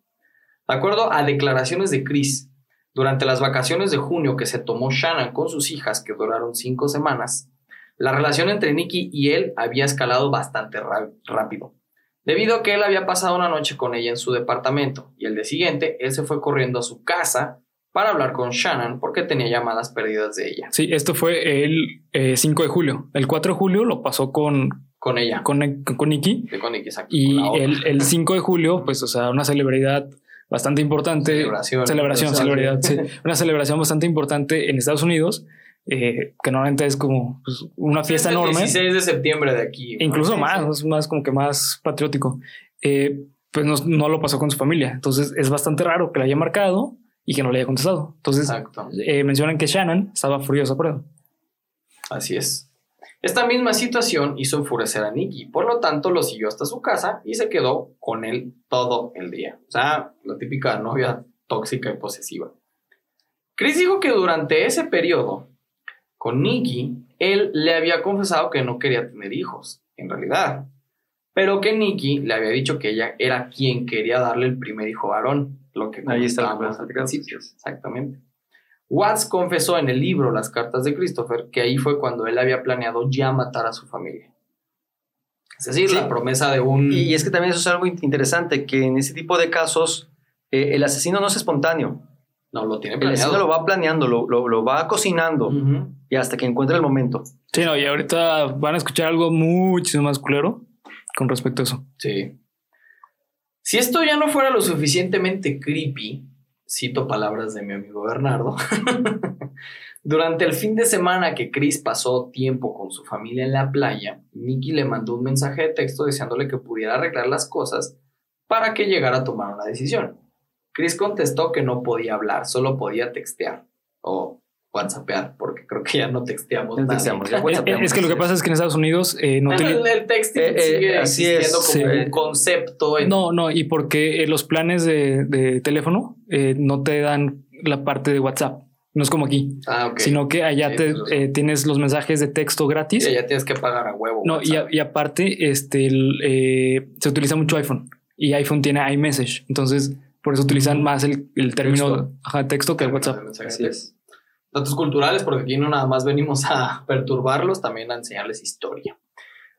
De acuerdo a declaraciones de Chris, durante las vacaciones de junio que se tomó Shannon con sus hijas, que duraron cinco semanas, la relación entre Nicky y él había escalado bastante rápido, debido a que él había pasado una noche con ella en su departamento y el día siguiente él se fue corriendo a su casa para hablar con Shannon porque tenía llamadas perdidas de ella. Sí, esto fue el eh, 5 de julio. El 4 de julio lo pasó con, Con ella. con, con Nikki. De con Nikki, exacto. Y con el, el 5 de julio, pues, o sea, una celebridad bastante importante. Celebración. Celebración, celebridad, sí. Una celebración bastante importante en Estados Unidos, eh, que normalmente es como pues, una fiesta Es el enorme. 16 de septiembre de aquí. Incluso más, es más como que más patriótico. Eh, pues no, no lo pasó con su familia. Entonces es bastante raro que la haya marcado y que no le haya contestado. Entonces eh, mencionan que Shannon estaba furiosa por eso. Así es. Esta misma situación hizo enfurecer a Nicky, por lo tanto lo siguió hasta su casa y se quedó con él todo el día. O sea, la típica novia tóxica y posesiva. Chris dijo que durante ese periodo con Nicky, él le había confesado que no quería tener hijos, en realidad, pero que Nicky le había dicho que ella era quien quería darle el primer hijo varón, lo que Ahí está al principio. Exactamente. Watts confesó en el libro Las cartas de Christopher que ahí fue cuando él había planeado ya matar a su familia. Es decir, Sí. la promesa de un... Y, y es que también eso es algo in- interesante, que en ese tipo de casos eh, el asesino no es espontáneo. No, lo tiene El asesino planeado. lo va planeando, lo, lo- lo va cocinando y hasta que encuentre el momento. Sí, no, y ahorita van a escuchar algo muchísimo más culero con respecto a eso. Sí. Si esto ya no fuera lo suficientemente creepy, cito palabras de mi amigo Bernardo, durante el fin de semana que Chris pasó tiempo con su familia en la playa, Nicky le mandó un mensaje de texto deseándole que pudiera arreglar las cosas para que llegara a tomar una decisión. Chris contestó que no podía hablar, solo podía textear o whatsappear, porque creo que ya no texteamos. Ya nada. texteamos, ya Eh, WhatsApp. Es que lo que pasa es que en Estados Unidos eh, no Bueno, el, el texting Eh, eh, sigue así existiendo es, como sí. un concepto. en- No, no, y porque eh, los planes de, de teléfono eh, no te dan la parte de WhatsApp. No es como aquí, Ah, ok. sino que allá Sí, te, eh, tienes los mensajes de texto gratis. Sí, ya tienes que pagar a huevo. No, y, a- y aparte, este, el, eh, se utiliza mucho iPhone y iPhone tiene iMessage. Entonces, por eso utilizan más el, el término Texto. ajá, texto que el WhatsApp. Así es. Datos culturales, porque aquí no nada más venimos a perturbarlos, también a enseñarles historia.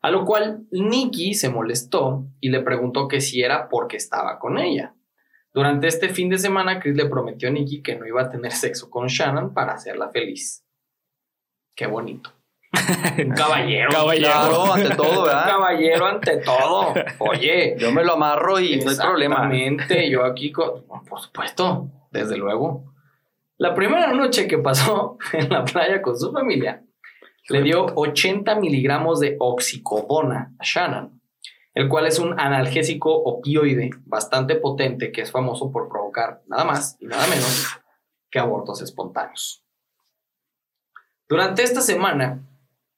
A lo cual Nicky se molestó y le preguntó que si era porque estaba con ella. Durante este fin de semana, Chris le prometió a Nicky que no iba a tener sexo con Shannon para hacerla feliz. Qué bonito. Un caballero. Caballero. Claro, ante todo, Un ¿verdad? caballero ante todo. Oye, Yo me lo amarro y no hay problema. Exactamente, yo aquí, con, por supuesto, desde luego. La primera noche que pasó en la playa con su familia, le dio 80 miligramos de oxicodona a Shannon, el cual es un analgésico opioide bastante potente que es famoso por provocar nada más y nada menos que abortos espontáneos. Durante esta semana,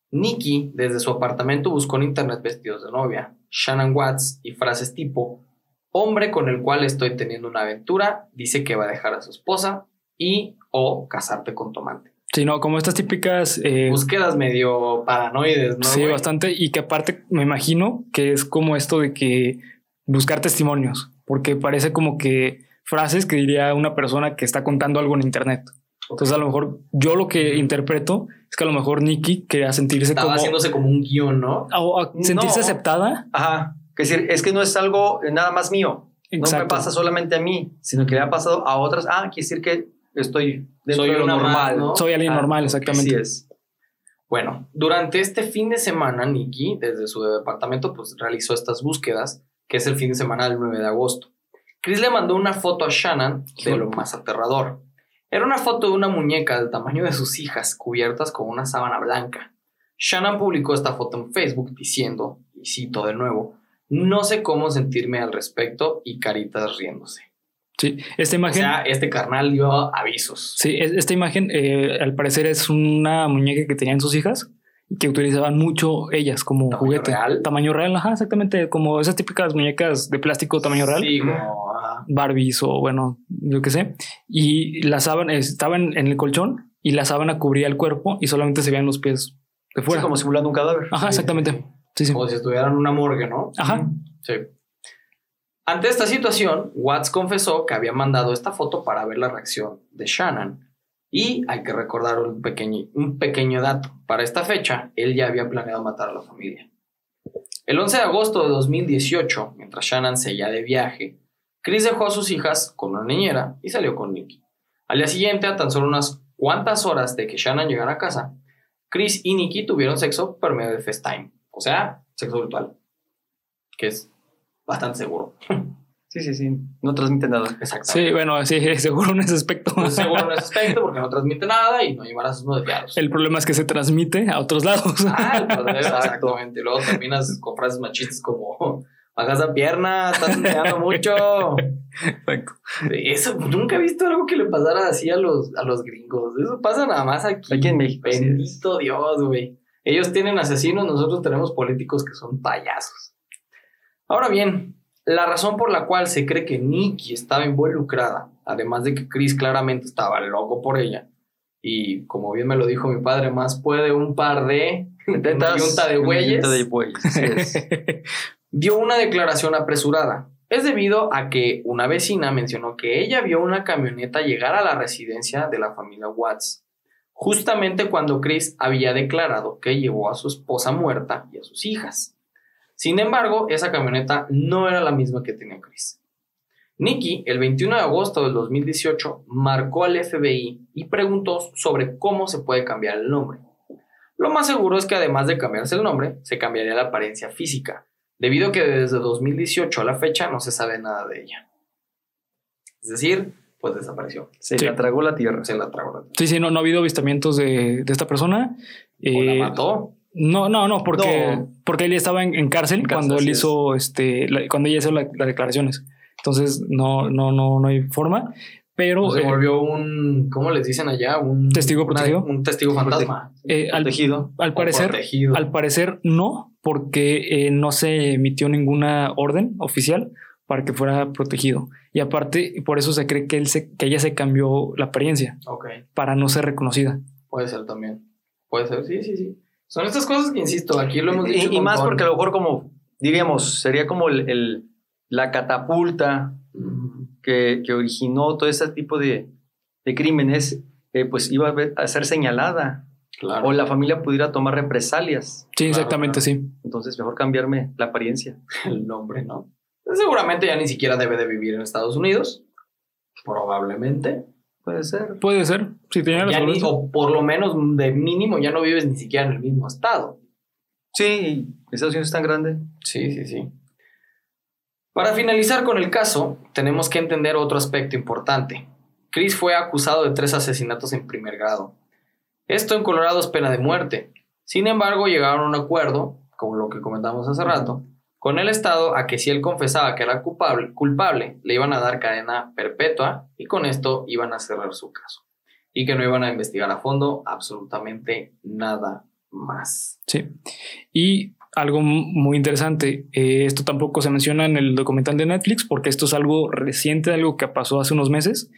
Nikki desde su apartamento buscó en internet vestidos de novia, Shannon Watts y frases tipo hombre con el cual estoy teniendo una aventura, dice que va a dejar a su esposa y o casarte con tu amante. Sí, no, como estas típicas. eh, Búsquedas medio paranoides, ¿no? sí, güey? bastante. Y que aparte me imagino que es como esto de que buscar testimonios, porque parece como que frases que diría una persona que está contando algo en internet. Entonces, a lo mejor yo lo que interpreto es que a lo mejor Nikki quería sentirse Estaba como. haciéndose como un guion, ¿no? o a sentirse No. aceptada. Ajá. Es decir, es que no es algo nada más mío. No me Exacto. pasa solamente a mí, sino que le ha pasado a otras. Ah, quiere decir que estoy dentro Soy de lo una más, normal. ¿no? Soy alguien Ah, normal, Así exactamente. es. Bueno, durante este fin de semana, Nikki, desde su departamento, pues realizó estas búsquedas, que es el fin de semana del 9 de agosto. Chris le mandó una foto a Shannon de lo más aterrador. Era una foto de una muñeca del tamaño de sus hijas, cubiertas con una sábana blanca. Shannon publicó esta foto en Facebook diciendo, y cito de nuevo, no sé cómo sentirme al respecto y caritas riéndose. Sí, esta O imagen. sea, este carnal dio avisos. Sí, es- esta imagen eh, al parecer es una muñeca que tenían sus hijas y que utilizaban mucho ellas como ¿Tamaño juguete. real? Tamaño real, ajá, exactamente, como esas típicas muñecas de plástico tamaño real. Sí, como. Barbies o bueno, yo qué sé. Y la sábana estaban en el colchón y la sábana cubría el cuerpo y solamente se veían los pies de Sí, fuera. como simulando un cadáver. Ajá, exactamente. Sí, sí. como si estuvieran en una morgue, ¿no? Ajá. Sí. Ante esta situación, Watts confesó que había mandado esta foto para ver la reacción de Shannon. Y hay que recordar un pequeño, un pequeño dato. Para esta fecha, él ya había planeado matar a la familia. El 11 de agosto de 2018, mientras Shannon seguía de viaje, Chris dejó a sus hijas con una niñera y salió con Nicky. Al día siguiente, a tan solo unas cuantas horas de que Shannon llegara a casa, Chris y Nicky tuvieron sexo por medio de FaceTime. O sea, sexo virtual, que es bastante seguro. Sí, sí, sí. No transmite nada. Exacto. Sí, bueno, sí, seguro en ese aspecto. No es seguro en ese aspecto porque no transmite nada y no embarazos no deseados. El problema es que se transmite a otros lados. Ah, problema, exactamente. Luego terminas con frases machistas como bajas la pierna, estás enseñando mucho. Exacto. Eso, nunca he visto algo que le pasara así a los, a los gringos. Eso pasa nada más aquí. Aquí en México. Bendito Dios, güey. Ellos tienen asesinos, nosotros tenemos políticos que son payasos. Ahora bien, la razón por la cual se cree que Nikki estaba involucrada, además de que Chris claramente estaba loco por ella, y como bien me lo dijo mi padre, más puede un par de Tetas, yunta de de bueyes, dio una declaración apresurada. Es debido a que una vecina mencionó que ella vio una camioneta llegar a la residencia de la familia Watts, justamente cuando Chris había declarado que llevó a su esposa muerta y a sus hijas. Sin embargo, esa camioneta no era la misma que tenía Chris. Nikki, el 21 de agosto del 2018, marcó al FBI y preguntó sobre cómo se puede cambiar el nombre. Lo más seguro es que además de cambiarse el nombre, se cambiaría la apariencia física, debido a que desde 2018 a la fecha no se sabe nada de ella. Es decir, pues desapareció. Se Sí. la tragó la tierra. Se la tragó. Sí, sí, no, no ha habido avistamientos de, de esta persona. O Eh, la mató. No, no, no, porque, No. porque él estaba en, en cárcel En cárcel, cuando él es. hizo este, la- cuando ella hizo la- las declaraciones. Entonces, no, no, no, no hay forma. Pero se eh, volvió un, ¿cómo les dicen allá? Un ¿Testigo una- protegido? un testigo fantasma. eh, al, Protegido. al parecer, protegido. al parecer no, porque eh, no se emitió ninguna orden oficial para que fuera protegido. Y aparte, por eso se cree que él se, que ella se cambió la apariencia Ok, para no ser reconocida. puede ser también. Puede ser, sí, sí, sí. Son estas cosas que, insisto, aquí lo hemos dicho. Y, más porque a lo mejor como, diríamos, sería como el, el- la catapulta que, que originó todo ese tipo de, de crímenes, eh, pues iba a, ver- a ser señalada Claro. o la familia pudiera tomar represalias. Sí, Claro, exactamente, claro. sí. Entonces, mejor cambiarme la apariencia. el nombre, ¿no? Seguramente ya ni siquiera debe de vivir en Estados Unidos. Probablemente. Puede ser. Puede ser. Si tenía la Ya ni- o por lo menos de mínimo ya no vives ni siquiera en el mismo estado. Sí, Estados Unidos es tan grande. Sí, sí, sí. Para finalizar con el caso, tenemos que entender otro aspecto importante. Chris fue acusado de tres asesinatos en primer grado. Esto en Colorado es pena de muerte. Sin embargo, llegaron a un acuerdo, como lo que comentamos hace rato, con el Estado a que si él confesaba que era culpable, culpable, le iban a dar cadena perpetua y con esto iban a cerrar su caso. Y que no iban a investigar a fondo absolutamente nada más. Sí. Y algo muy interesante, eh, esto tampoco se menciona en el documental de Netflix porque esto es algo reciente, algo que pasó hace unos meses.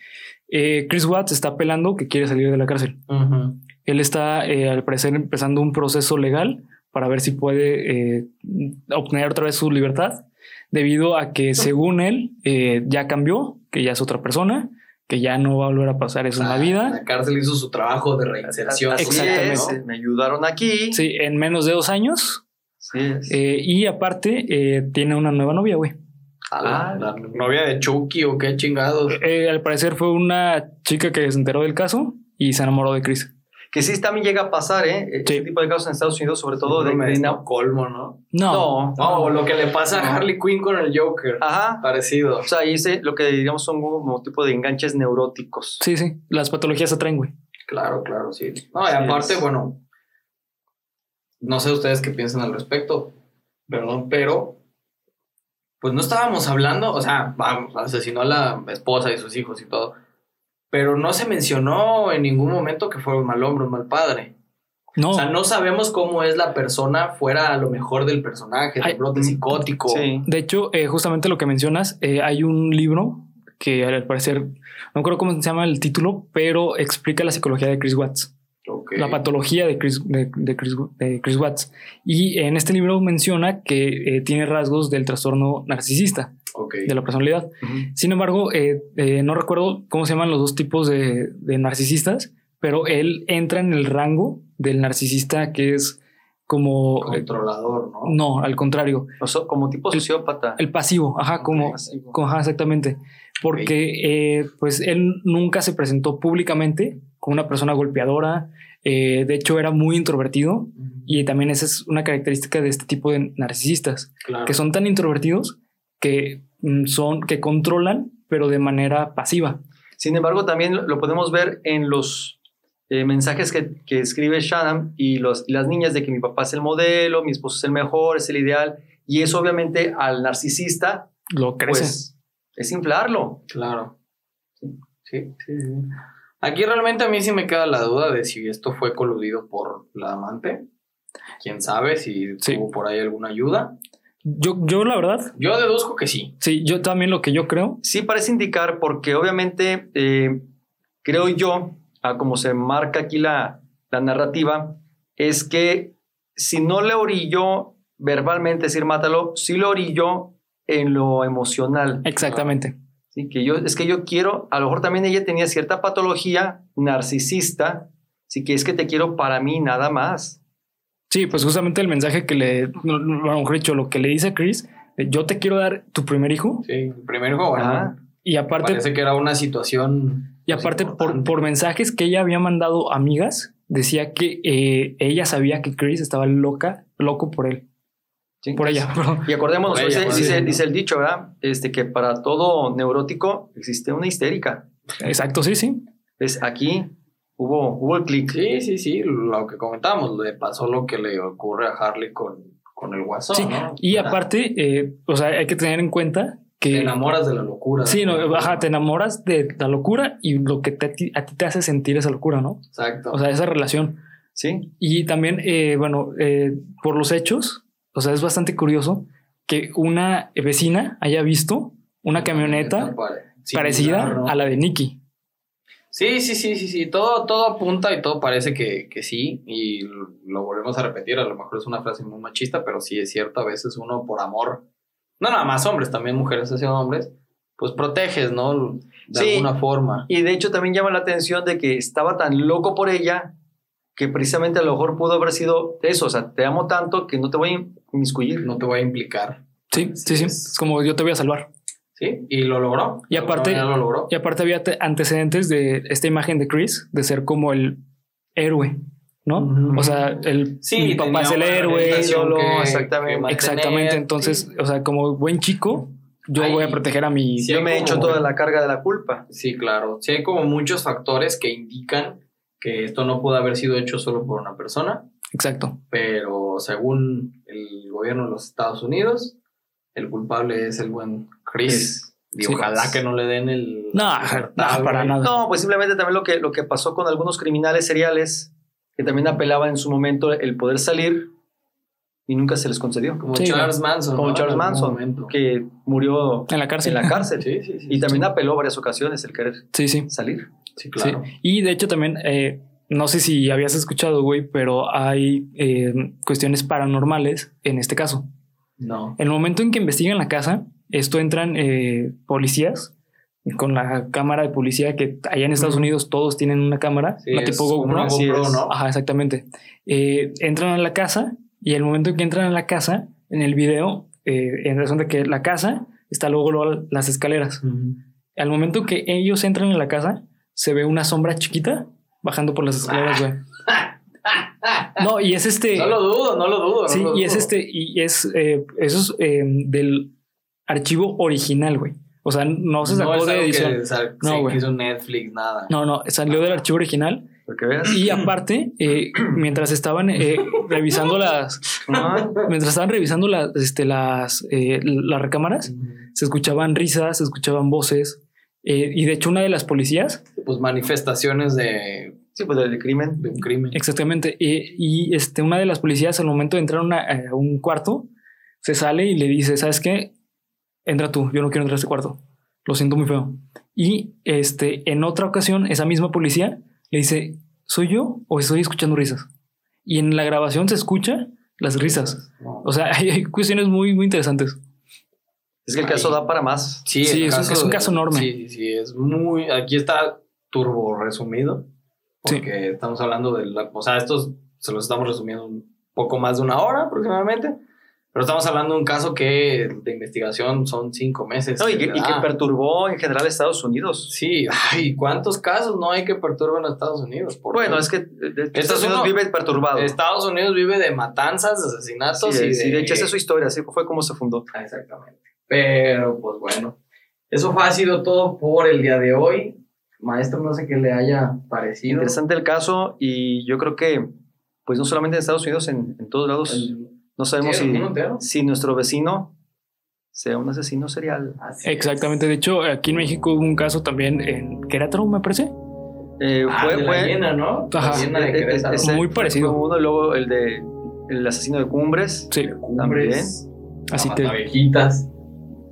Eh, Chris Watts está apelando que quiere salir de la cárcel. Él está, eh, al parecer, empezando un proceso legal para ver si puede eh, obtener otra vez su libertad, debido a que, según él, eh, ya cambió, que ya es otra persona, que ya no va a volver a pasar eso en la vida. La cárcel hizo su trabajo de reinserción. Así Exactamente. es, Me ayudaron aquí. Sí, en menos de dos años. Sí, eh, y aparte, eh, tiene una nueva novia, güey. Ah. la novia de Chucky o qué chingados. Eh, al parecer fue una chica que se enteró del caso y se enamoró de Chris. Que sí también llega a pasar, ¿eh? Sí. Este tipo de casos en Estados Unidos, sobre todo de, de Estocolmo, ¿no? No, No. No, lo que le pasa a. Harley Quinn con el Joker. Ajá. Parecido. O sea, ahí se, lo que diríamos son como tipo de enganches neuróticos. sí, sí, las patologías se atraen, güey. Claro, claro, sí. No, y aparte, es. bueno, no sé ustedes qué piensan al respecto, perdón, pero pues no estábamos hablando, o sea, vamos, asesinó a la esposa y sus hijos y todo, pero no se mencionó en ningún momento que fue un mal hombre, un mal padre. No, O sea, no sabemos cómo es la persona fuera a lo mejor del personaje, del brote psicótico. Sí. de hecho, eh, justamente lo que mencionas, eh, hay un libro que al parecer, no creo cómo se llama el título, pero explica la psicología de Chris Watts, la patología de Chris, de, de Chris, de Chris Watts. Y en este libro menciona que eh, tiene rasgos del trastorno narcisista, Ok. de la personalidad. Sin embargo, eh, eh, no recuerdo cómo se llaman los dos tipos de, de narcisistas, pero él entra en el rango del narcisista que es como... eh, Controlador, ¿no? no, al contrario, O sea, como tipo El- sociópata. el pasivo, ajá, como... Pasivo. ajá, exactamente. Porque eh, pues él nunca se presentó públicamente como una persona golpeadora, Eh, de hecho, era muy introvertido y también esa es una característica de este tipo de narcisistas, Claro. que son tan introvertidos que mm, son, que controlan, pero de manera pasiva. Sin embargo, también lo- podemos ver en los eh, mensajes que, que escribe Shannon y, los, y las niñas de que mi papá es el modelo, mi esposo es el mejor, es el ideal. Y eso obviamente al narcisista, Lo crece. pues es inflarlo. Claro. Sí, sí, sí, sí. Aquí realmente a mí sí me queda la duda de si esto fue coludido por la amante. Quién sabe si Sí. tuvo por ahí alguna ayuda. Yo, yo, la verdad, Yo deduzco que sí. sí, yo también lo que yo creo, Sí parece indicar porque obviamente eh, creo yo, a como se marca aquí la, la narrativa, es que si no le orilló verbalmente decir mátalo, sí lo orilló en lo emocional. exactamente. Sí, que yo, es que yo quiero, a lo mejor también ella tenía cierta patología narcisista, sí que es que te quiero para mí nada más. Sí, pues justamente el mensaje que le, no, no, a lo mejor dicho, lo que le dice a Chris, yo te quiero dar tu primer hijo Sí, primer bueno, Ajá. y aparte, parece que era una situación. y pues, aparte por, por mensajes que ella había mandado a amigas, decía que eh, ella sabía que Chris estaba loca, loco por él, Sí. por ella. Y acordémonos, ella, dice, por dice- ella, ¿no? dice el dicho, ¿verdad? Este, que para todo neurótico existe una histérica. Exacto, sí, sí. Es aquí hubo, hubo el clic. Sí, sí, sí, lo que comentábamos, le pasó lo que le ocurre a Harley con, con el guasón, Sí, ¿no? Y aparte, eh, o sea, hay que tener en cuenta Te que... enamoras de la locura. Sí, no, ajá, te enamoras de la locura y lo que te- a ti- a ti te hace sentir esa locura, ¿no? Exacto. O sea, esa relación. Sí, Y también, eh, bueno, eh, por los hechos, o sea, es bastante curioso que una vecina haya visto una camioneta pare- parecida a la de Nicky. Sí, sí, sí, sí, sí. Todo, todo apunta y todo parece que, que sí. Y lo volvemos a repetir. A lo mejor es una frase muy machista, pero sí es cierto. A veces uno por amor, no nada más hombres, también mujeres hacia hombres, pues proteges, ¿no? De Sí. alguna forma. y de hecho también llama la atención de que estaba tan loco por ella que precisamente a lo mejor pudo haber sido eso, o sea, te amo tanto que no te voy a inmiscuir. No te voy a implicar. Sí, sí, sí. es. Es como yo te voy a salvar. Sí, y lo logró. Y aparte- Ya lo logró. Y aparte había te- antecedentes de esta imagen de Chris, de ser como el héroe, ¿no? O sea, el, Sí, mi papá es el héroe. que- exactamente. que Exactamente. Entonces, sí. o sea, como buen chico, yo voy a proteger a mi... sí. Yo me he hecho toda la carga de la culpa. Sí, claro. Sí, hay como muchos factores que indican que esto no pudo haber sido hecho solo por una persona, Exacto. pero según el gobierno de los Estados Unidos, el culpable es el buen Chris. Y Sí. ojalá que no le den el. No, no, para nada. No, pues simplemente también lo que, lo que pasó con algunos criminales seriales que también apelaban en su momento el poder salir y nunca se les concedió. Como Sí, Charles Manson. Como ¿no? Charles Manson, que murió En la cárcel. en la cárcel. Sí, sí, sí. Y también apeló varias ocasiones el querer Sí, sí. salir. Sí, claro. Sí. Y de hecho también, eh, no sé si habías escuchado, güey, pero hay eh, cuestiones paranormales en este caso. No. En el momento en que investigan la casa, esto entran eh, policías con la cámara de policía que allá en Estados. Unidos todos tienen una cámara, Sí, una tipo GoPro. una GoPro. ¿no? Ajá, exactamente. Eh, entran a la casa y el momento en que entran a la casa, en el video, eh, en razón de que la casa está luego, luego las escaleras. Al momento que ellos entran en la casa, se ve una sombra chiquita bajando por las escaleras, güey. No, y es este. No lo dudo, no lo dudo. no sí, lo y es este, y es eh, eso es eh, del archivo original, güey. O sea, no se sacó no de edición. Que, sal- No, sí, güey. hizo Netflix, nada. No, no, salió del archivo original. Porque veas. Y aparte, eh, mientras estaban eh, revisando las, mientras estaban revisando las, este, las, eh, las recámaras, se escuchaban risas, se escuchaban voces. eh, y de hecho, una de las policías, Pues manifestaciones de, sí, pues del crimen. de un crimen. exactamente, eh, y este, una de las policías, al momento de entrar una- a un cuarto, se sale y le dice: ¿Sabes qué? Entra tú, yo no quiero entrar a este cuarto. Lo siento muy feo. Y este, en otra ocasión, esa misma policía le dice: ¿Soy yo o estoy escuchando risas? Y en la grabación se escucha las risas. O sea, hay, hay cuestiones muy, muy interesantes. Es que el caso Ahí. da para más. Sí, Sí, es un- es un caso enorme. Sí, sí, sí, es muy. Aquí está turbo resumido. Sí. Porque estamos hablando de la. O sea, estos se los estamos resumiendo un poco más de una hora aproximadamente. Pero estamos hablando de un caso que de investigación son cinco meses. No, y, que, y que perturbó en general a Estados Unidos. Sí, ay, ¿cuántos casos no hay que perturben a Estados Unidos? Bueno, es que de- Estados es Unidos uno- vive perturbado. Estados Unidos vive de matanzas, de asesinatos Sí, y sí, de hecho, esa es su historia, así fue como se fundó. Ah, Exactamente. Pero, pues bueno, eso ha sido todo por el día de hoy. Maestro, no sé qué le haya parecido. Interesante el caso y yo creo que, pues no solamente en Estados Unidos, en, en todos lados, El- no sabemos si, si nuestro vecino sea un asesino serial. Así Exactamente. De hecho, aquí en México hubo un caso también en Querétaro, me parece. Eh. Ah, fue, de la hiena, ¿no? Ajá. La de eh, eh, ese Muy fue parecido. uno, luego el de el asesino de Cumbres. Sí, Cumbres, así la te. Mataviejitas.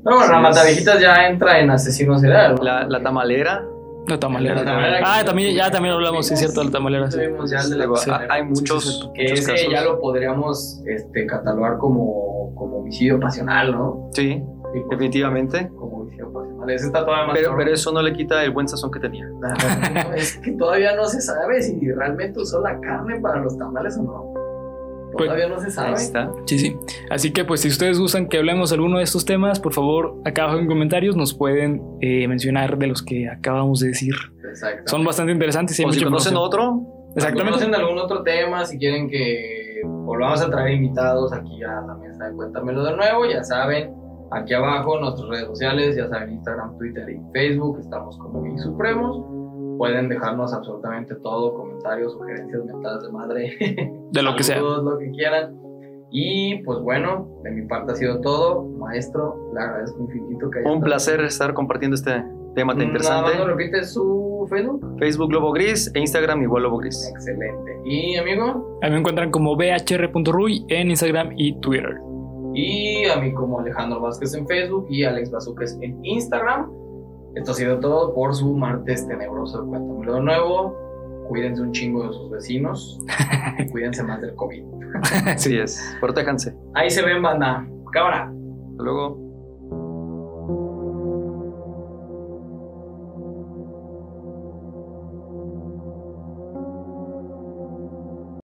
Pero bueno, la Sí, Mataviejitas ya entra en asesino serial. ¿no? La, la tamalera. La tamalera. La tamalera Ah, también, ya también hablamos, sí, es cierto, de la tamalera. sí. Ya de la hay Sí, sí, muchos. Que muchos ese casos. ya lo podríamos este, catalogar como, como homicidio pasional, ¿no? Sí, Sí, definitivamente. Como homicidio pasional. Ese está todavía más Pero, pero eso no le quita el buen sazón que tenía. Es que todavía no se sabe si realmente usó la carne para los tamales o no. Pues, Todavía no se Ahí sabe. está. Sí, sí. Así que, pues, si ustedes gustan que hablemos de alguno de estos temas, por favor, acá abajo en comentarios nos pueden eh, mencionar de los que acabamos de decir. Exacto. Son bastante interesantes y hay O si conocen otro, Si Exactamente. conocen algún otro tema, si quieren que volvamos a traer invitados aquí a la mesa de Cuéntamelo de nuevo, ya saben, aquí abajo nuestras redes sociales, ya saben, Instagram, Twitter y Facebook, estamos como Geek Supremos. Pueden dejarnos absolutamente todo, comentarios, sugerencias, mentadas de madre, De lo que sea. lo que quieran. Y pues bueno, de mi parte ha sido todo. Maestro, le agradezco infinito que haya un placer estar compartiendo este tema tan Nada interesante. más nos repite su Facebook. Facebook Lobo Gris e Instagram igual Lobo Gris. Excelente. Y amigo, A mí me encuentran como bhr.ruy en Instagram y Twitter. y a mí como Alejandro Vázquez en Facebook y Alex Bazuques en Instagram. Esto ha sido todo por su martes tenebroso. Cuéntamelo de nuevo. Cuídense un chingo de sus vecinos. y cuídense más del COVID. Así es. Protéjanse. Ahí se ven, banda. Cámara. Hasta luego.